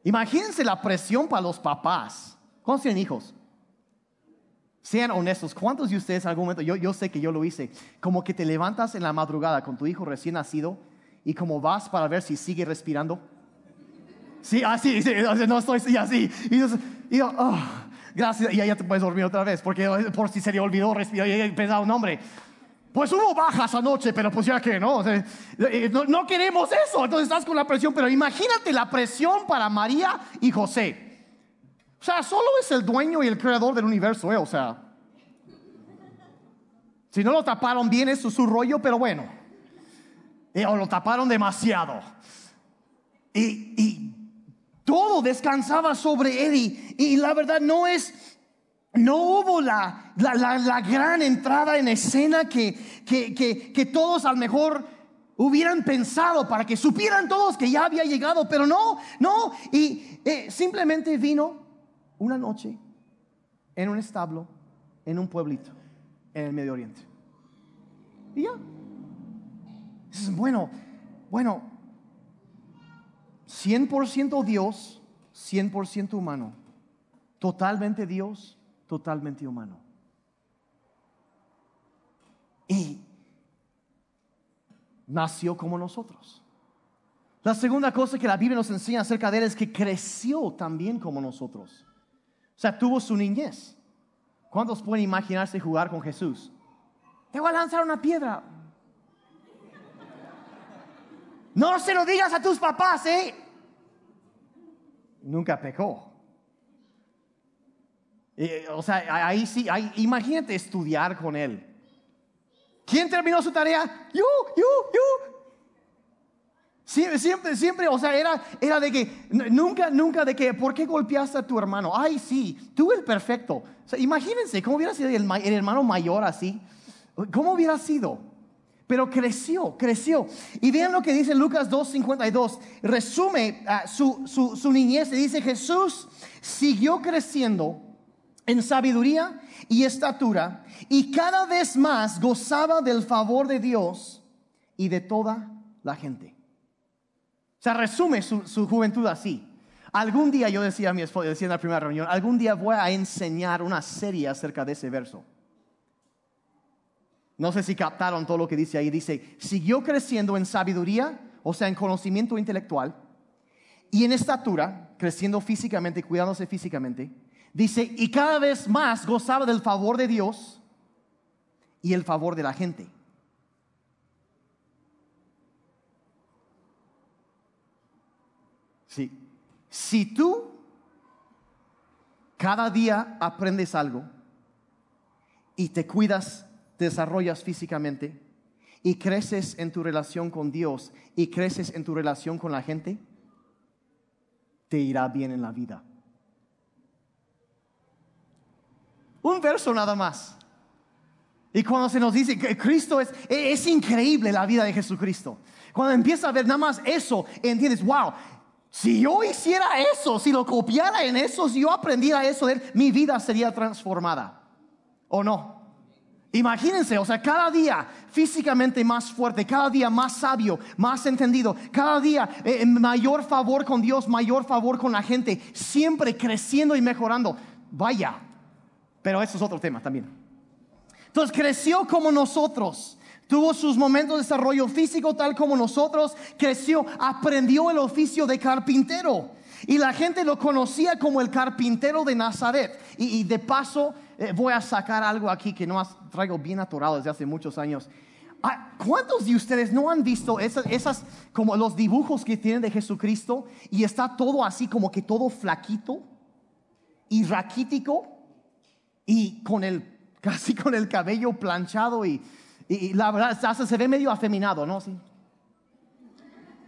Imagínense la presión para los papás. ¿Cuántos tienen hijos? Sean honestos, ¿cuántos de ustedes en algún momento, yo, yo sé que yo lo hice, como que te levantas en la madrugada con tu hijo recién nacido y como vas para ver si sigue respirando? Sí, así, sí, no estoy así. Y, yo, oh, gracias, y ya te puedes dormir otra vez, porque por si se le olvidó respirar, y he pensado, un hombre, pues hubo bajas anoche, pero pues ya que no, no, no queremos eso, entonces estás con la presión, pero imagínate la presión para María y José. O sea, solo es el dueño y el creador del universo, ¿eh? O sea, si no lo taparon bien, es su rollo, pero bueno. Eh, o lo taparon demasiado. Y, todo descansaba sobre él. Y, la verdad no es, no hubo la, la, gran entrada en escena que, que, todos a lo mejor hubieran pensado para que supieran todos que ya había llegado, pero no, no. Y eh, simplemente vino una noche en un establo, en un pueblito, en el Medio Oriente. Y ya. Es bueno, bueno, 100% Dios, 100% humano. Totalmente Dios, totalmente humano. Y nació como nosotros. La segunda cosa que la Biblia nos enseña acerca de él es que creció también como nosotros. O sea, tuvo su niñez. ¿Cuántos pueden imaginarse jugar con Jesús? Te voy a lanzar una piedra. No se lo digas a tus papás, ¿eh? Nunca pecó. o sea, ahí sí, imagínate estudiar con él. ¿Quién terminó su tarea? Yo, yo, yo. Siempre, siempre, siempre, o sea, era, era de que, nunca, nunca de que, ¿por qué golpeaste a tu hermano? Ay, sí, tú el perfecto. Imagínense, ¿cómo hubiera sido el, hermano mayor así? ¿Cómo hubiera sido? Pero creció, creció. Y vean lo que dice Lucas 2.52. Resume ah, su, su, su niñez y dice, Jesús siguió creciendo en sabiduría y estatura y cada vez más gozaba del favor de Dios y de toda la gente. O sea, resume su, juventud así. Algún día yo decía a mi esposa, decía en la primera reunión, algún día voy a enseñar una serie acerca de ese verso. No sé si captaron todo lo que dice ahí. Dice, siguió creciendo en sabiduría, o sea, en conocimiento intelectual, y en estatura, creciendo físicamente, cuidándose físicamente. Dice, y cada vez más gozaba del favor de Dios y el favor de la gente. Si tú cada día aprendes algo y te cuidas, desarrollas físicamente y creces en tu relación con Dios y creces en tu relación con la gente, te irá bien en la vida. Un verso nada más. Y cuando se nos dice que Cristo es, es increíble la vida de Jesucristo. Cuando empieza a ver nada más eso, entiendes, wow, si yo hiciera eso, si lo copiara en eso, si yo aprendiera eso de él, mi vida sería transformada. ¿O no? Imagínense, o sea, cada día físicamente más fuerte, cada día más sabio, más entendido, cada día eh, mayor favor con Dios, mayor favor con la gente, siempre creciendo y mejorando. Vaya, pero eso es otro tema también. Entonces creció como nosotros. Tuvo sus momentos de desarrollo físico tal como nosotros, creció, aprendió el oficio de carpintero. Y la gente lo conocía como el carpintero de Nazaret. Y, de paso, eh, voy a sacar algo aquí que no traigo bien atorado desde hace muchos años. Ah, ¿Cuántos de ustedes no han visto esas, como los dibujos que tienen de Jesucristo y está todo así como que todo flaquito y raquítico y con el, casi con el cabello planchado y, la verdad se ve medio afeminado, ¿no? Sí.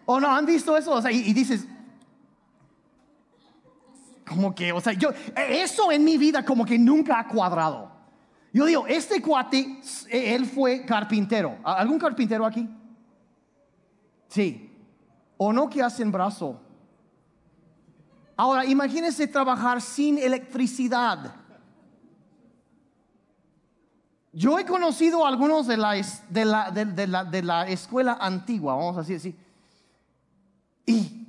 ¿O no han visto eso? O sea, y, y dices, como que, o sea, yo, eso en mi vida como que nunca ha cuadrado. Yo digo, este cuate, él fue carpintero. ¿Algún carpintero aquí? Sí. ¿O no que hacen brazo? Ahora, imagínense trabajar sin electricidad. Yo he conocido a algunos de la, de la, de, la, de la escuela antigua, vamos a decir así. Y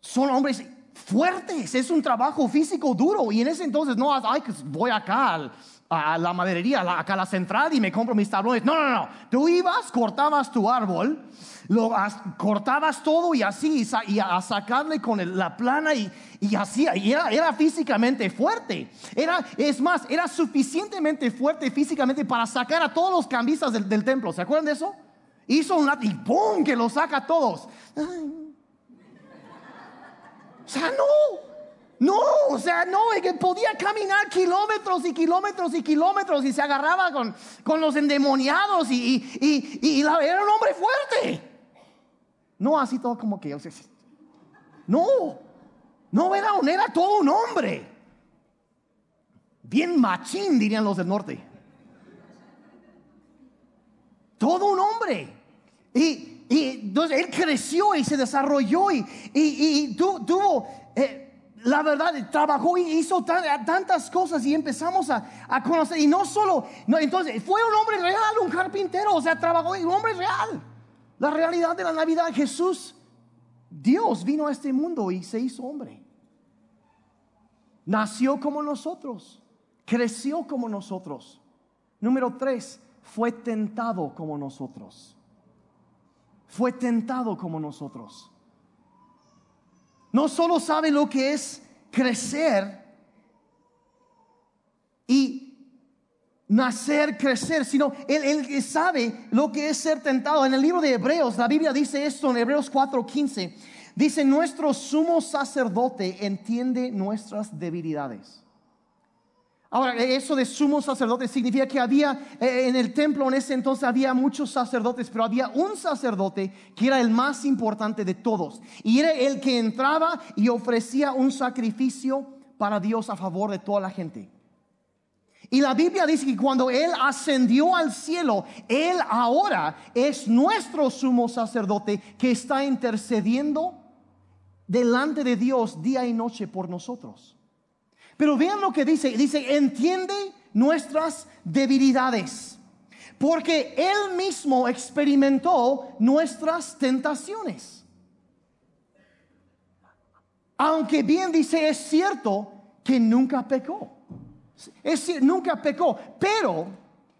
son hombres fuertes, es un trabajo físico duro. Y en ese entonces no, ay, voy acá a la maderería, acá a la central y me compro mis tablones. No, no, no. Tú ibas, cortabas tu árbol, lo cortabas todo y así, y a, sacarle con la plana y, y así, y era, físicamente fuerte. Era, es más, era suficientemente fuerte físicamente para sacar a todos los cambistas del, templo. ¿Se acuerdan de eso? Hizo un y ¡pum! que lo saca a todos. O sea, no. No, o sea, no, que podía caminar kilómetros y kilómetros y kilómetros y se agarraba con, con los endemoniados y, y, era un hombre fuerte. No así todo como que, o no, no era, era todo un hombre. Bien machín, dirían los del norte. Todo un hombre. Y, y él creció y se desarrolló y, y, tuvo... Eh, la verdad, trabajó y hizo tantas cosas y empezamos a, conocer. Y no solo, no, entonces fue un hombre real, un carpintero, o sea, trabajó y un hombre real. La realidad de la Navidad, Jesús, Dios vino a este mundo y se hizo hombre. Nació como nosotros, creció como nosotros. Número tres, fue tentado como nosotros. Fue tentado como nosotros no solo sabe lo que es crecer y nacer, crecer, sino él, sabe lo que es ser tentado. En el libro de Hebreos, la Biblia dice esto en Hebreos 4:15. Dice, nuestro sumo sacerdote entiende nuestras debilidades. Ahora, eso de sumo sacerdote significa que había eh, en el templo en ese entonces había muchos sacerdotes, pero había un sacerdote que era el más importante de todos. Y era el que entraba y ofrecía un sacrificio para Dios a favor de toda la gente. Y la Biblia dice que cuando Él ascendió al cielo, Él ahora es nuestro sumo sacerdote que está intercediendo delante de Dios día y noche por nosotros. Pero vean lo que dice. Dice, entiende nuestras debilidades. Porque Él mismo experimentó nuestras tentaciones. Aunque bien dice, es cierto que nunca pecó. Es decir, nunca pecó, pero,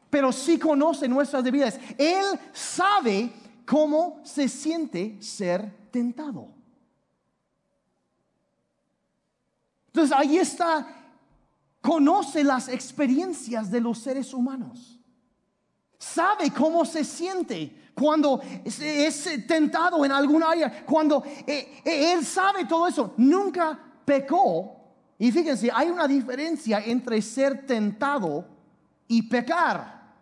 pero sí conoce nuestras debilidades. Él sabe cómo se siente ser tentado. Entonces ahí está, conoce las experiencias de los seres humanos. Sabe cómo se siente cuando es, tentado en algún área, cuando eh, eh, él sabe todo eso. Nunca pecó. Y fíjense, hay una diferencia entre ser tentado y pecar.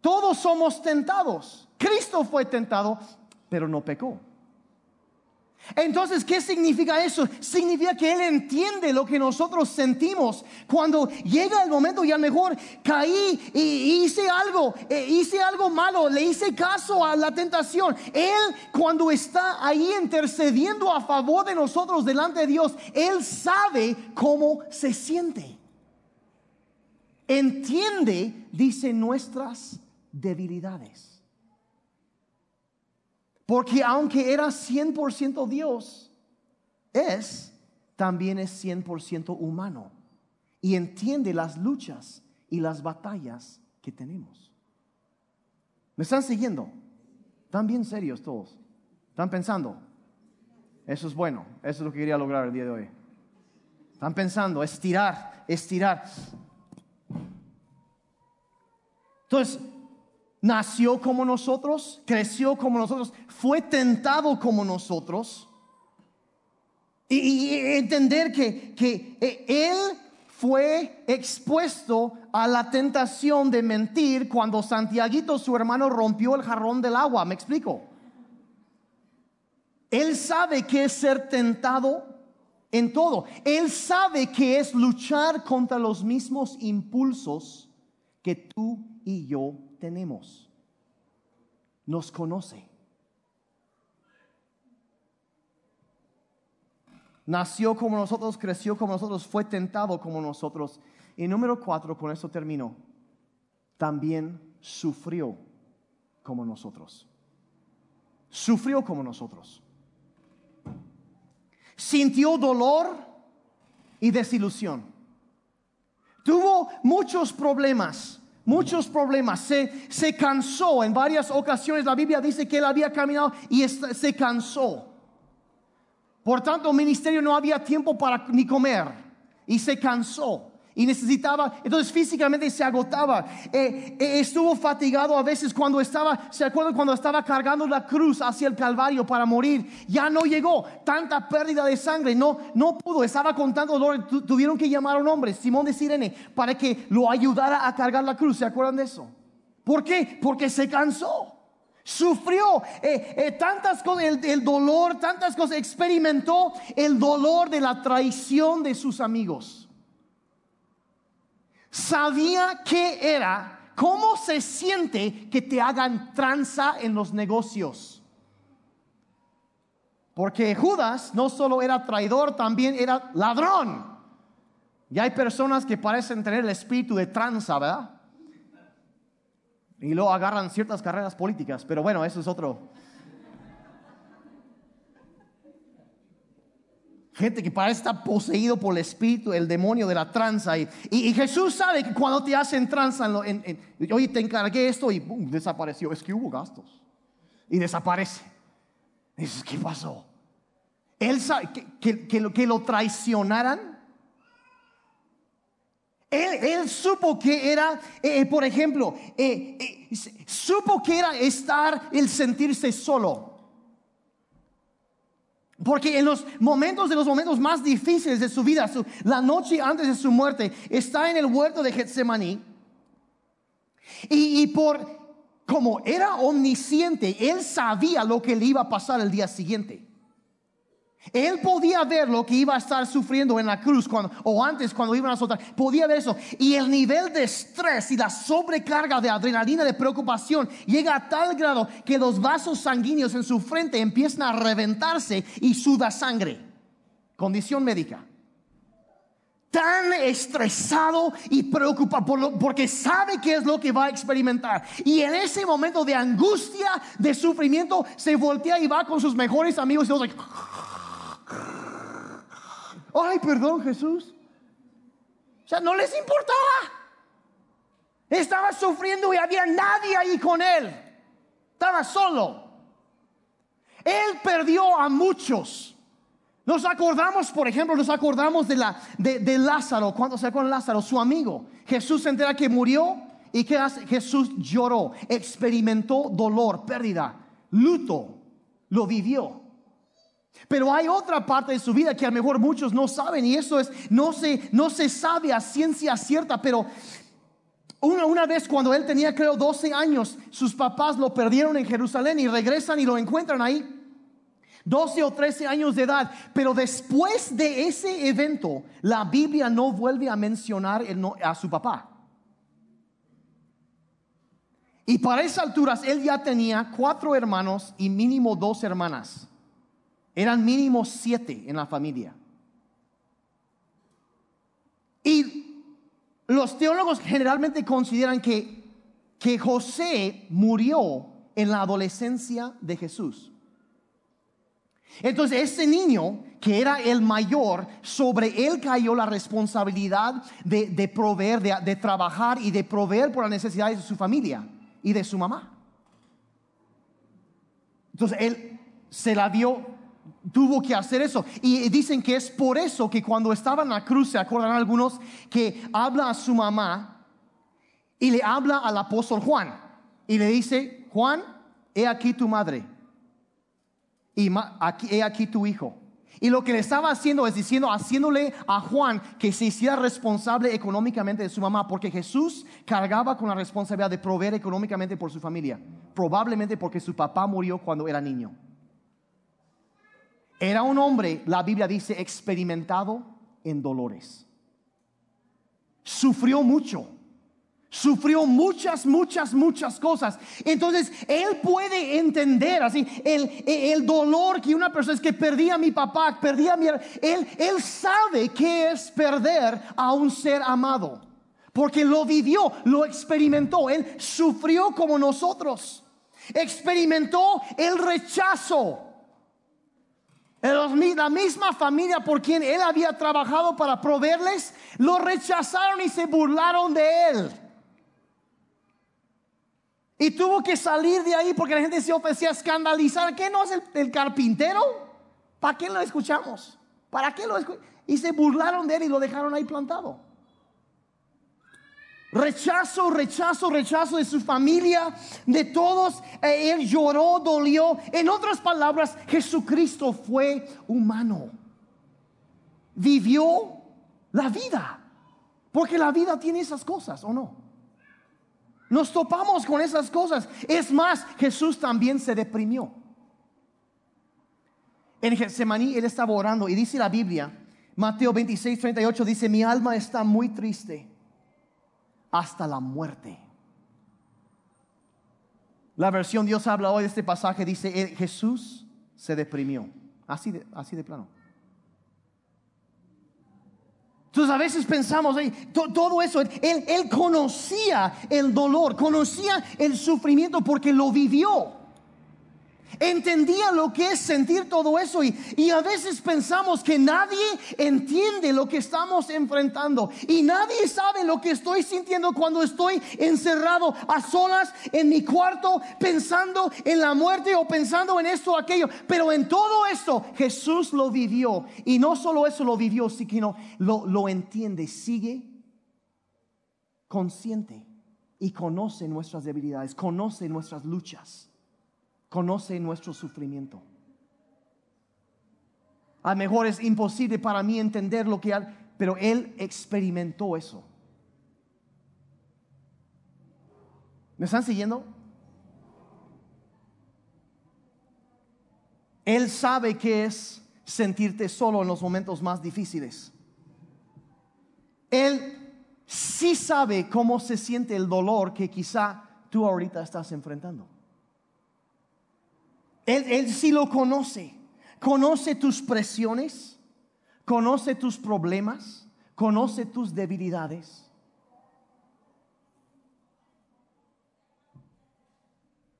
Todos somos tentados. Cristo fue tentado, pero no pecó. Entonces, ¿qué significa eso? Significa que Él entiende lo que nosotros sentimos. Cuando llega el momento y a lo mejor caí y hice algo, e hice algo malo, le hice caso a la tentación. Él cuando está ahí intercediendo a favor de nosotros delante de Dios, Él sabe cómo se siente. Entiende, dice, nuestras debilidades. Porque aunque era 100% Dios, es, también es 100% humano. Y entiende las luchas y las batallas que tenemos. ¿Me están siguiendo? Están bien serios todos. ¿Están pensando? Eso es bueno. Eso es lo que quería lograr el día de hoy. Están pensando, estirar, estirar. Entonces, nació como nosotros, creció como nosotros, fue tentado como nosotros. Y, entender que, que eh, Él fue expuesto a la tentación de mentir cuando Santiaguito, su hermano, rompió el jarrón del agua. ¿Me explico? Él sabe que es ser tentado en todo. Él sabe que es luchar contra los mismos impulsos que tú y yo tenemos. Nos conoce. Nació como nosotros, creció como nosotros, fue tentado como nosotros. Y número cuatro, con eso termino. También sufrió como nosotros. Sufrió como nosotros sintió dolor y desilusión. Tuvo muchos problemas, muchos problemas. Se, se cansó en varias ocasiones. La Biblia dice que él había caminado y se cansó. Por tanto, ministerio no había tiempo para ni comer y se cansó y necesitaba, entonces físicamente se agotaba. Eh, eh, estuvo fatigado a veces cuando estaba, ¿se acuerdan cuando estaba cargando la cruz hacia el Calvario para morir? Ya no llegó, tanta pérdida de sangre, no, no pudo, estaba contando dolor, tuvieron que llamar a un hombre, Simón de Sirene, para que lo ayudara a cargar la cruz, ¿se acuerdan de eso? ¿Por qué? Porque se cansó. Sufrió. Eh, tantas cosas, el, dolor, tantas cosas, experimentó el dolor de la traición de sus amigos sabía qué era, cómo se siente que te hagan tranza en los negocios. Porque Judas no solo era traidor, también era ladrón. Y hay personas que parecen tener el espíritu de tranza, ¿verdad? Y luego agarran ciertas carreras políticas, pero bueno, eso es otro. Gente que parece estar poseído por el espíritu, el demonio de la tranza. Y, Jesús sabe que cuando te hacen tranza, en, te encargué esto y desapareció. Es que hubo gastos. Y desaparece. dices, ¿qué pasó? Él sabe que, lo, traicionaran. Él, supo que era, eh, por ejemplo, eh, eh, supo que era estar, el sentirse solo. Porque en los momentos de los momentos más difíciles de su vida, la noche antes de su muerte, está en el huerto de Getsemaní. Y, y por como era omnisciente, él sabía lo que le iba a pasar el día siguiente. Él podía ver lo que iba a estar sufriendo en la cruz o antes cuando iban a soltar. Podía ver eso. Y el nivel de estrés y la sobrecarga de adrenalina, de preocupación, llega a tal grado que los vasos sanguíneos en su frente empiezan a reventarse y suda sangre. Condición médica. Tan estresado y preocupado porque sabe qué es lo que va a experimentar. Y en ese momento de angustia, de sufrimiento, se voltea y va con sus mejores amigos y los Ay, perdón, Jesús. O sea, no les importaba. Estaba sufriendo y había nadie ahí con él. Estaba solo. Él perdió a muchos. Nos acordamos, por ejemplo, nos acordamos de, la, de, Lázaro. Cuando se con Lázaro, su amigo. Jesús se entera que murió y que Jesús lloró, experimentó dolor, pérdida, luto, lo vivió. Pero hay otra parte de su vida que a lo mejor muchos no saben y eso es, no se, no se sabe a ciencia cierta, pero una, una, vez cuando él tenía creo 12 años, sus papás lo perdieron en Jerusalén y regresan y lo encuentran ahí. 12 o 13 años de edad, pero después de ese evento, la Biblia no vuelve a mencionar a su papá. Y para esas alturas él ya tenía cuatro hermanos y mínimo dos hermanas. Eran mínimo siete en la familia. Y los teólogos generalmente consideran que, que José murió en la adolescencia de Jesús. Entonces, ese niño que era el mayor, sobre él cayó la responsabilidad de, proveer, de, de, trabajar y de proveer por las necesidades de su familia y de su mamá. Entonces, él se la dio tuvo que hacer eso. Y dicen que es por eso que cuando estaba en la cruz, se acuerdan algunos, que habla a su mamá y le habla al apóstol Juan. y le dice, Juan, he aquí tu madre y aquí, he aquí tu hijo. Y lo que le estaba haciendo es diciendo, haciéndole a Juan que se hiciera responsable económicamente de su mamá, porque Jesús cargaba con la responsabilidad de proveer económicamente por su familia, probablemente porque su papá murió cuando era niño. Era un hombre, la Biblia dice, experimentado en dolores. Sufrió mucho Sufrió muchas, muchas, muchas cosas. Entonces, él puede entender así el, el, dolor que una persona es que perdí a mi papá, perdí a mi... Él, él sabe qué es perder a un ser amado. Porque lo vivió, lo experimentó. Él sufrió como nosotros. Experimentó el rechazo. La misma familia por quien él había trabajado para proveerles, lo rechazaron y se burlaron de él. Y tuvo que salir de ahí porque la gente se ofrecía a escandalizar. ¿Qué no es el, carpintero? ¿Para qué lo escuchamos? ¿Para qué lo escuchamos? Y se burlaron de él y lo dejaron ahí plantado. Rechazo, rechazo, rechazo de su familia, de todos. Eh, él lloró, dolió. En otras palabras, Jesucristo fue humano. Vivió la vida. Porque la vida tiene esas cosas, ¿o no? Nos topamos con esas cosas. Es más, Jesús también se deprimió. En Getsemaní él estaba orando y dice la Biblia, Mateo 26, 38 dice, mi alma está muy triste hasta la muerte. La versión Dios habla hoy de este pasaje dice, Jesús se deprimió. Así de, así de plano. Entonces a veces pensamos, todo eso, él, él conocía el dolor, conocía el sufrimiento porque lo vivió. Entendía lo que es sentir todo eso y, a veces pensamos que nadie entiende lo que estamos enfrentando y nadie sabe lo que estoy sintiendo cuando estoy encerrado a solas en mi cuarto pensando en la muerte o pensando en esto o aquello. Pero en todo esto Jesús lo vivió y no solo eso lo vivió, sino lo, lo entiende, sigue consciente y conoce nuestras debilidades, conoce nuestras luchas conoce nuestro sufrimiento. A lo mejor es imposible para mí entender lo que, pero Él experimentó eso. ¿Me están siguiendo? Él sabe que es sentirte solo en los momentos más difíciles. Él sí sabe cómo se siente el dolor que quizá tú ahorita estás enfrentando. Él, sí lo conoce. Conoce tus presiones, conoce tus problemas, conoce tus debilidades.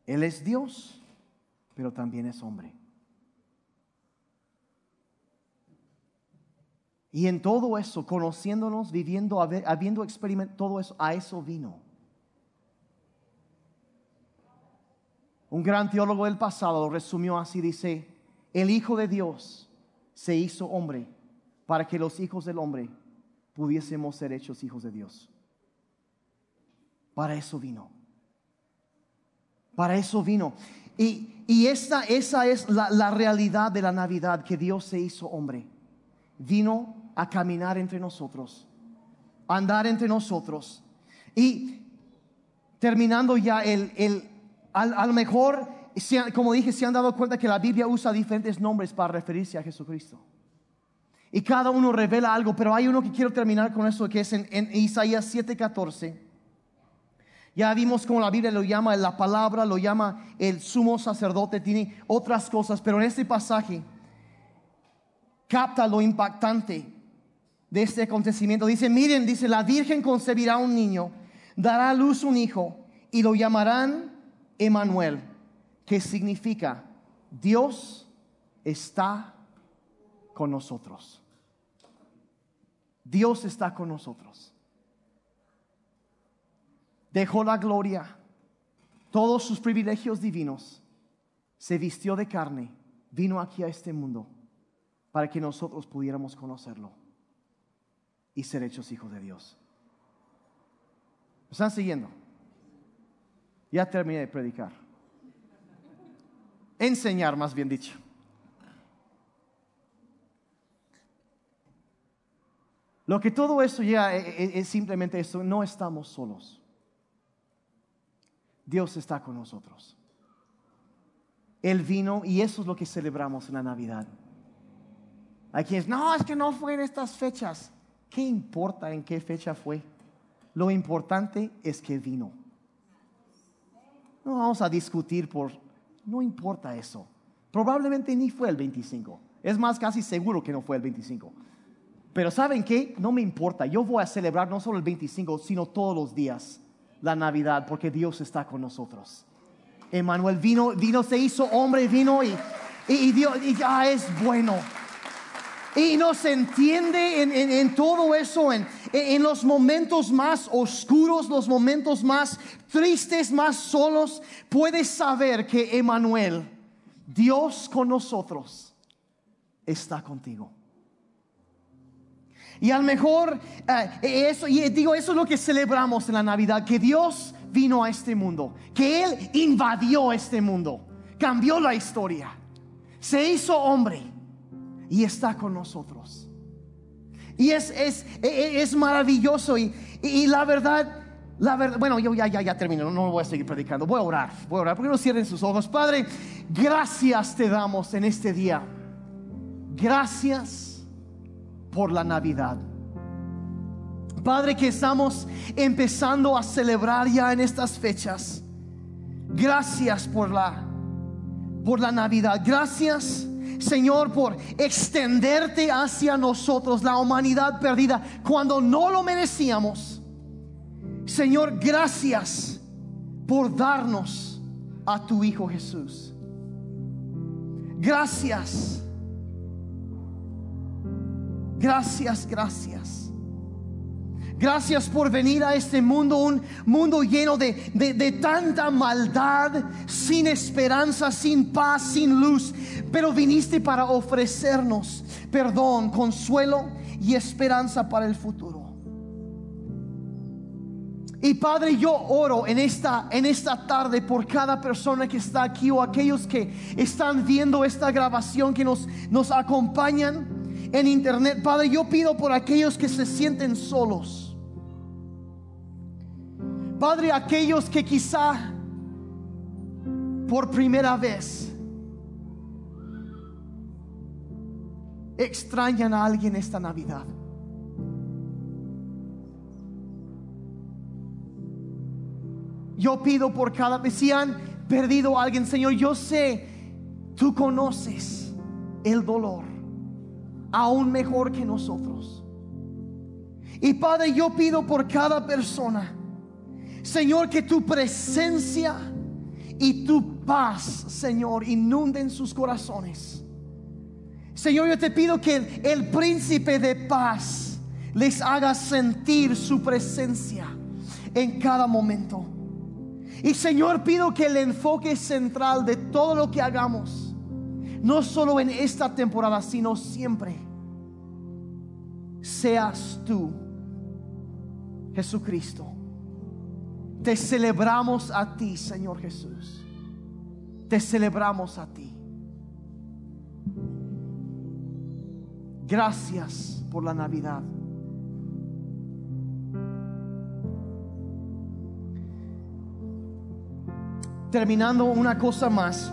Él es Dios, pero también es hombre. Y en todo eso, conociéndonos, viviendo, habiendo experimentado todo eso, a eso vino. Un gran teólogo del pasado lo resumió así, dice, el Hijo de Dios se hizo hombre para que los hijos del hombre pudiésemos ser hechos hijos de Dios. Para eso vino. Para eso vino. Y, y esa, esa es la, la realidad de la Navidad, que Dios se hizo hombre. Vino a caminar entre nosotros, a andar entre nosotros. Y terminando ya el, el a, lo mejor, como dije, se han dado cuenta que la Biblia usa diferentes nombres para referirse a Jesucristo. Y cada uno revela algo, pero hay uno que quiero terminar con eso, que es en, en Isaías 7:14. Ya vimos cómo la Biblia lo llama la palabra, lo llama el sumo sacerdote, tiene otras cosas, pero en este pasaje capta lo impactante de este acontecimiento. Dice, miren, dice, la Virgen concebirá un niño, dará a luz un hijo y lo llamarán Emanuel, que significa Dios está con nosotros. Dios está con nosotros. Dejó la gloria, todos sus privilegios divinos, se vistió de carne, vino aquí a este mundo para que nosotros pudiéramos conocerlo y ser hechos hijos de Dios. ¿Me están siguiendo? Ya terminé de predicar. Enseñar, más bien dicho. Lo que todo esto llega e, e, es simplemente esto, no estamos solos. Dios está con nosotros. Él vino y eso es lo que celebramos en la Navidad. Hay quienes, no, es que no fue en estas fechas. ¿Qué importa en qué fecha fue? Lo importante es que vino. No vamos a discutir por, no importa eso. Probablemente ni fue el 25. Es más, casi seguro que no fue el 25. Pero ¿saben qué? No me importa. Yo voy a celebrar no solo el 25, sino todos los días la Navidad, porque Dios está con nosotros. Emanuel vino, vino, se hizo hombre, vino y, y, Dios y ya es bueno. Y nos entiende en, todo eso, en, en, los momentos más oscuros, los momentos más tristes, más solos. Puedes saber que Emanuel, Dios con nosotros, está contigo. Y a lo mejor, eh, eso, y digo, eso es lo que celebramos en la Navidad, que Dios vino a este mundo, que Él invadió este mundo, cambió la historia, se hizo hombre y está con nosotros. Y es, es, es maravilloso y, y, la verdad, la verdad, bueno, yo ya, ya, ya termino, no voy a seguir predicando, voy a orar, voy a orar, porque no cierren sus ojos. Padre, gracias te damos en este día. Gracias por la Navidad. Padre, que estamos empezando a celebrar ya en estas fechas. Gracias por la por la Navidad. Gracias, Señor, por extenderte hacia nosotros, la humanidad perdida, cuando no lo merecíamos. Señor, gracias por darnos a tu Hijo Jesús. Gracias. Gracias, gracias. Gracias por venir a este mundo, un mundo lleno de, tanta maldad, sin esperanza, sin paz, sin luz. Pero viniste para ofrecernos perdón, consuelo y esperanza para el futuro. Y Padre, yo oro en esta, en esta tarde por cada persona que está aquí o aquellos que están viendo esta grabación, que nos, nos acompañan en internet. Padre, yo pido por aquellos que se sienten solos Padre, aquellos que quizá por primera vez extrañan a alguien esta Navidad. Yo pido por cada vez, si han perdido a alguien, Señor, yo sé, tú conoces el dolor aún mejor que nosotros. Y Padre, yo pido por cada persona Señor, que tu presencia y tu paz, Señor, inunden sus corazones. Señor, yo te pido que el príncipe de paz les haga sentir su presencia en cada momento. Y Señor, pido que el enfoque central de todo lo que hagamos, no solo en esta temporada, sino siempre, seas tú, Jesucristo. Te celebramos a ti, Señor Jesús. Te celebramos a ti. Gracias por la Navidad. Terminando una cosa más.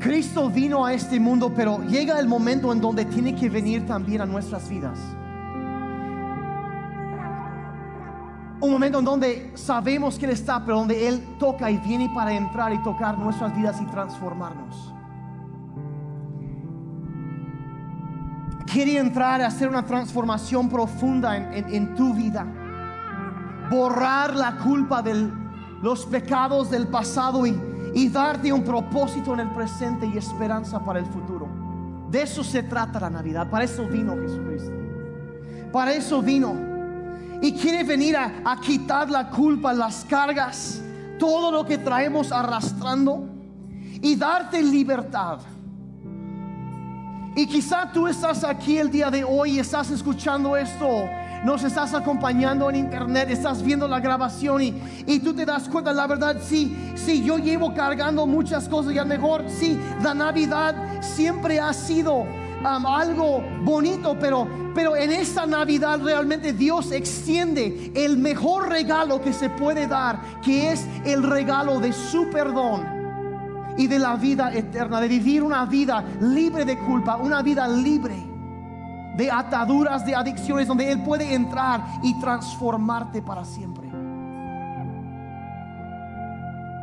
Cristo vino a este mundo, pero llega el momento en donde tiene que venir también a nuestras vidas. Un momento en donde sabemos que Él está, pero donde Él toca y viene para entrar y tocar nuestras vidas y transformarnos. Quiere entrar a hacer una transformación profunda en, tu vida. Borrar la culpa de los pecados del pasado y, y darte un propósito en el presente y esperanza para el futuro. De eso se trata la Navidad. Para eso vino Jesucristo. Para eso vino y quiere venir a, quitar la culpa, las cargas, todo lo que traemos arrastrando y darte libertad. Y quizá tú estás aquí el día de hoy y estás escuchando esto nos estás acompañando en internet, estás viendo la grabación y, y tú te das cuenta, la verdad, sí, sí, yo llevo cargando muchas cosas y a lo mejor, sí, la Navidad siempre ha sido um, algo bonito, pero, pero en esta Navidad realmente Dios extiende el mejor regalo que se puede dar, que es el regalo de su perdón y de la vida eterna, de vivir una vida libre de culpa, una vida libre de ataduras, de adicciones, donde Él puede entrar y transformarte para siempre.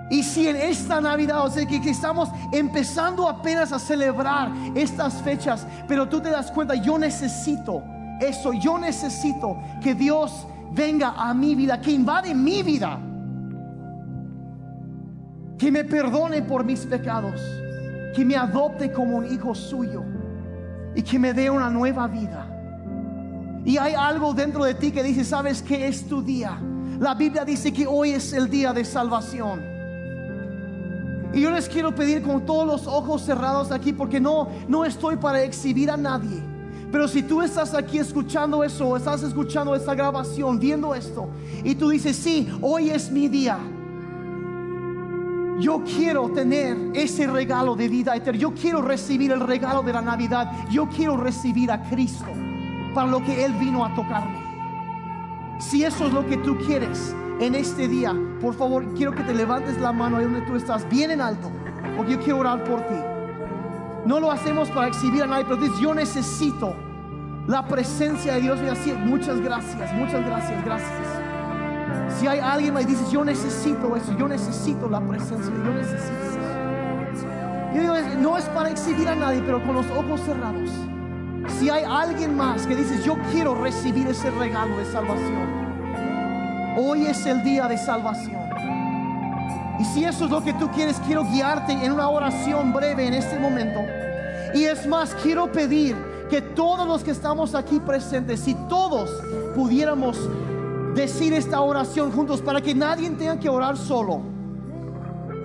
Y si en esta Navidad, o sea, que, estamos empezando apenas a celebrar estas fechas, pero tú te das cuenta, yo necesito eso, yo necesito que Dios venga a mi vida, que invade mi vida que me perdone por mis pecados, que me adopte como un hijo suyo y que me dé una nueva vida. Y hay algo dentro de ti que dice, ¿sabes que es tu día? La Biblia dice que hoy es el día de salvación. Y yo les quiero pedir con todos los ojos cerrados aquí, porque no, no estoy para exhibir a nadie. Pero si tú estás aquí escuchando eso, estás escuchando esta grabación, viendo esto, y tú dices, sí, hoy es mi día yo quiero tener ese regalo de vida eterna. Yo quiero recibir el regalo de la Navidad. Yo quiero recibir a Cristo para lo que Él vino a tocarme. Si eso es lo que tú quieres en este día, por favor, quiero que te levantes la mano ahí donde tú estás, bien en alto, porque yo quiero orar por ti. No lo hacemos para exhibir a nadie, pero dices, yo necesito la presencia de Dios. Y así, muchas gracias, muchas gracias, gracias. Si hay alguien que dice, yo necesito eso, yo necesito la presencia, yo necesito eso. no es para exhibir a nadie, pero con los ojos cerrados. Si hay alguien más que dice, yo quiero recibir ese regalo de salvación. Hoy es el día de salvación. Y si eso es lo que tú quieres, quiero guiarte en una oración breve en este momento. Y es más, quiero pedir que todos los que estamos aquí presentes, si todos pudiéramos decir esta oración juntos para que nadie tenga que orar solo,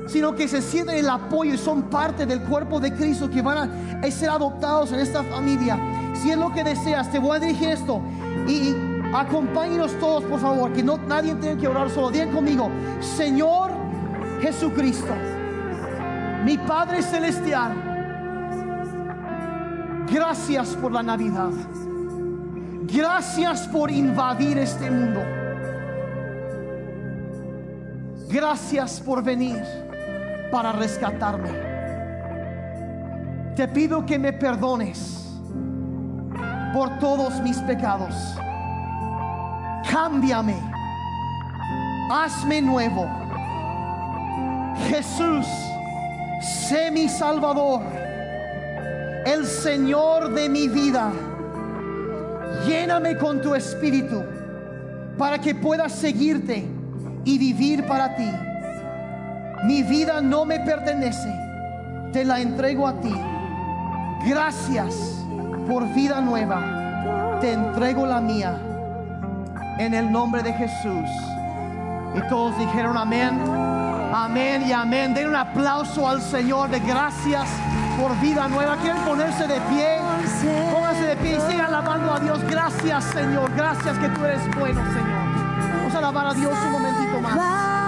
sino que se sienten el apoyo y son parte del cuerpo de Cristo que van a ser adoptados en esta familia. Si es lo que deseas, te voy a dirigir esto y, acompáñenos todos, por favor, que no nadie tenga que orar solo. Digan conmigo, Señor Jesucristo, mi Padre celestial, gracias por la Navidad. Gracias por invadir este mundo. Gracias por venir para rescatarme. Te pido que me perdones por todos mis pecados. Cámbiame. Hazme nuevo. Jesús, sé mi Salvador, el Señor de mi vida. Lléname con tu espíritu para que pueda seguirte y vivir para ti. Mi vida no me pertenece, te la entrego a ti. Gracias por vida nueva, te entrego la mía. En el nombre de Jesús. Y todos dijeron amén, amén y amén. Den un aplauso al Señor de gracias por vida nueva. Quieren ponerse de pie, pónganse de pie y sigan alabando a Dios. Gracias, Señor. Gracias que tú eres bueno, Señor. Vamos a alabar a Dios un momentito más.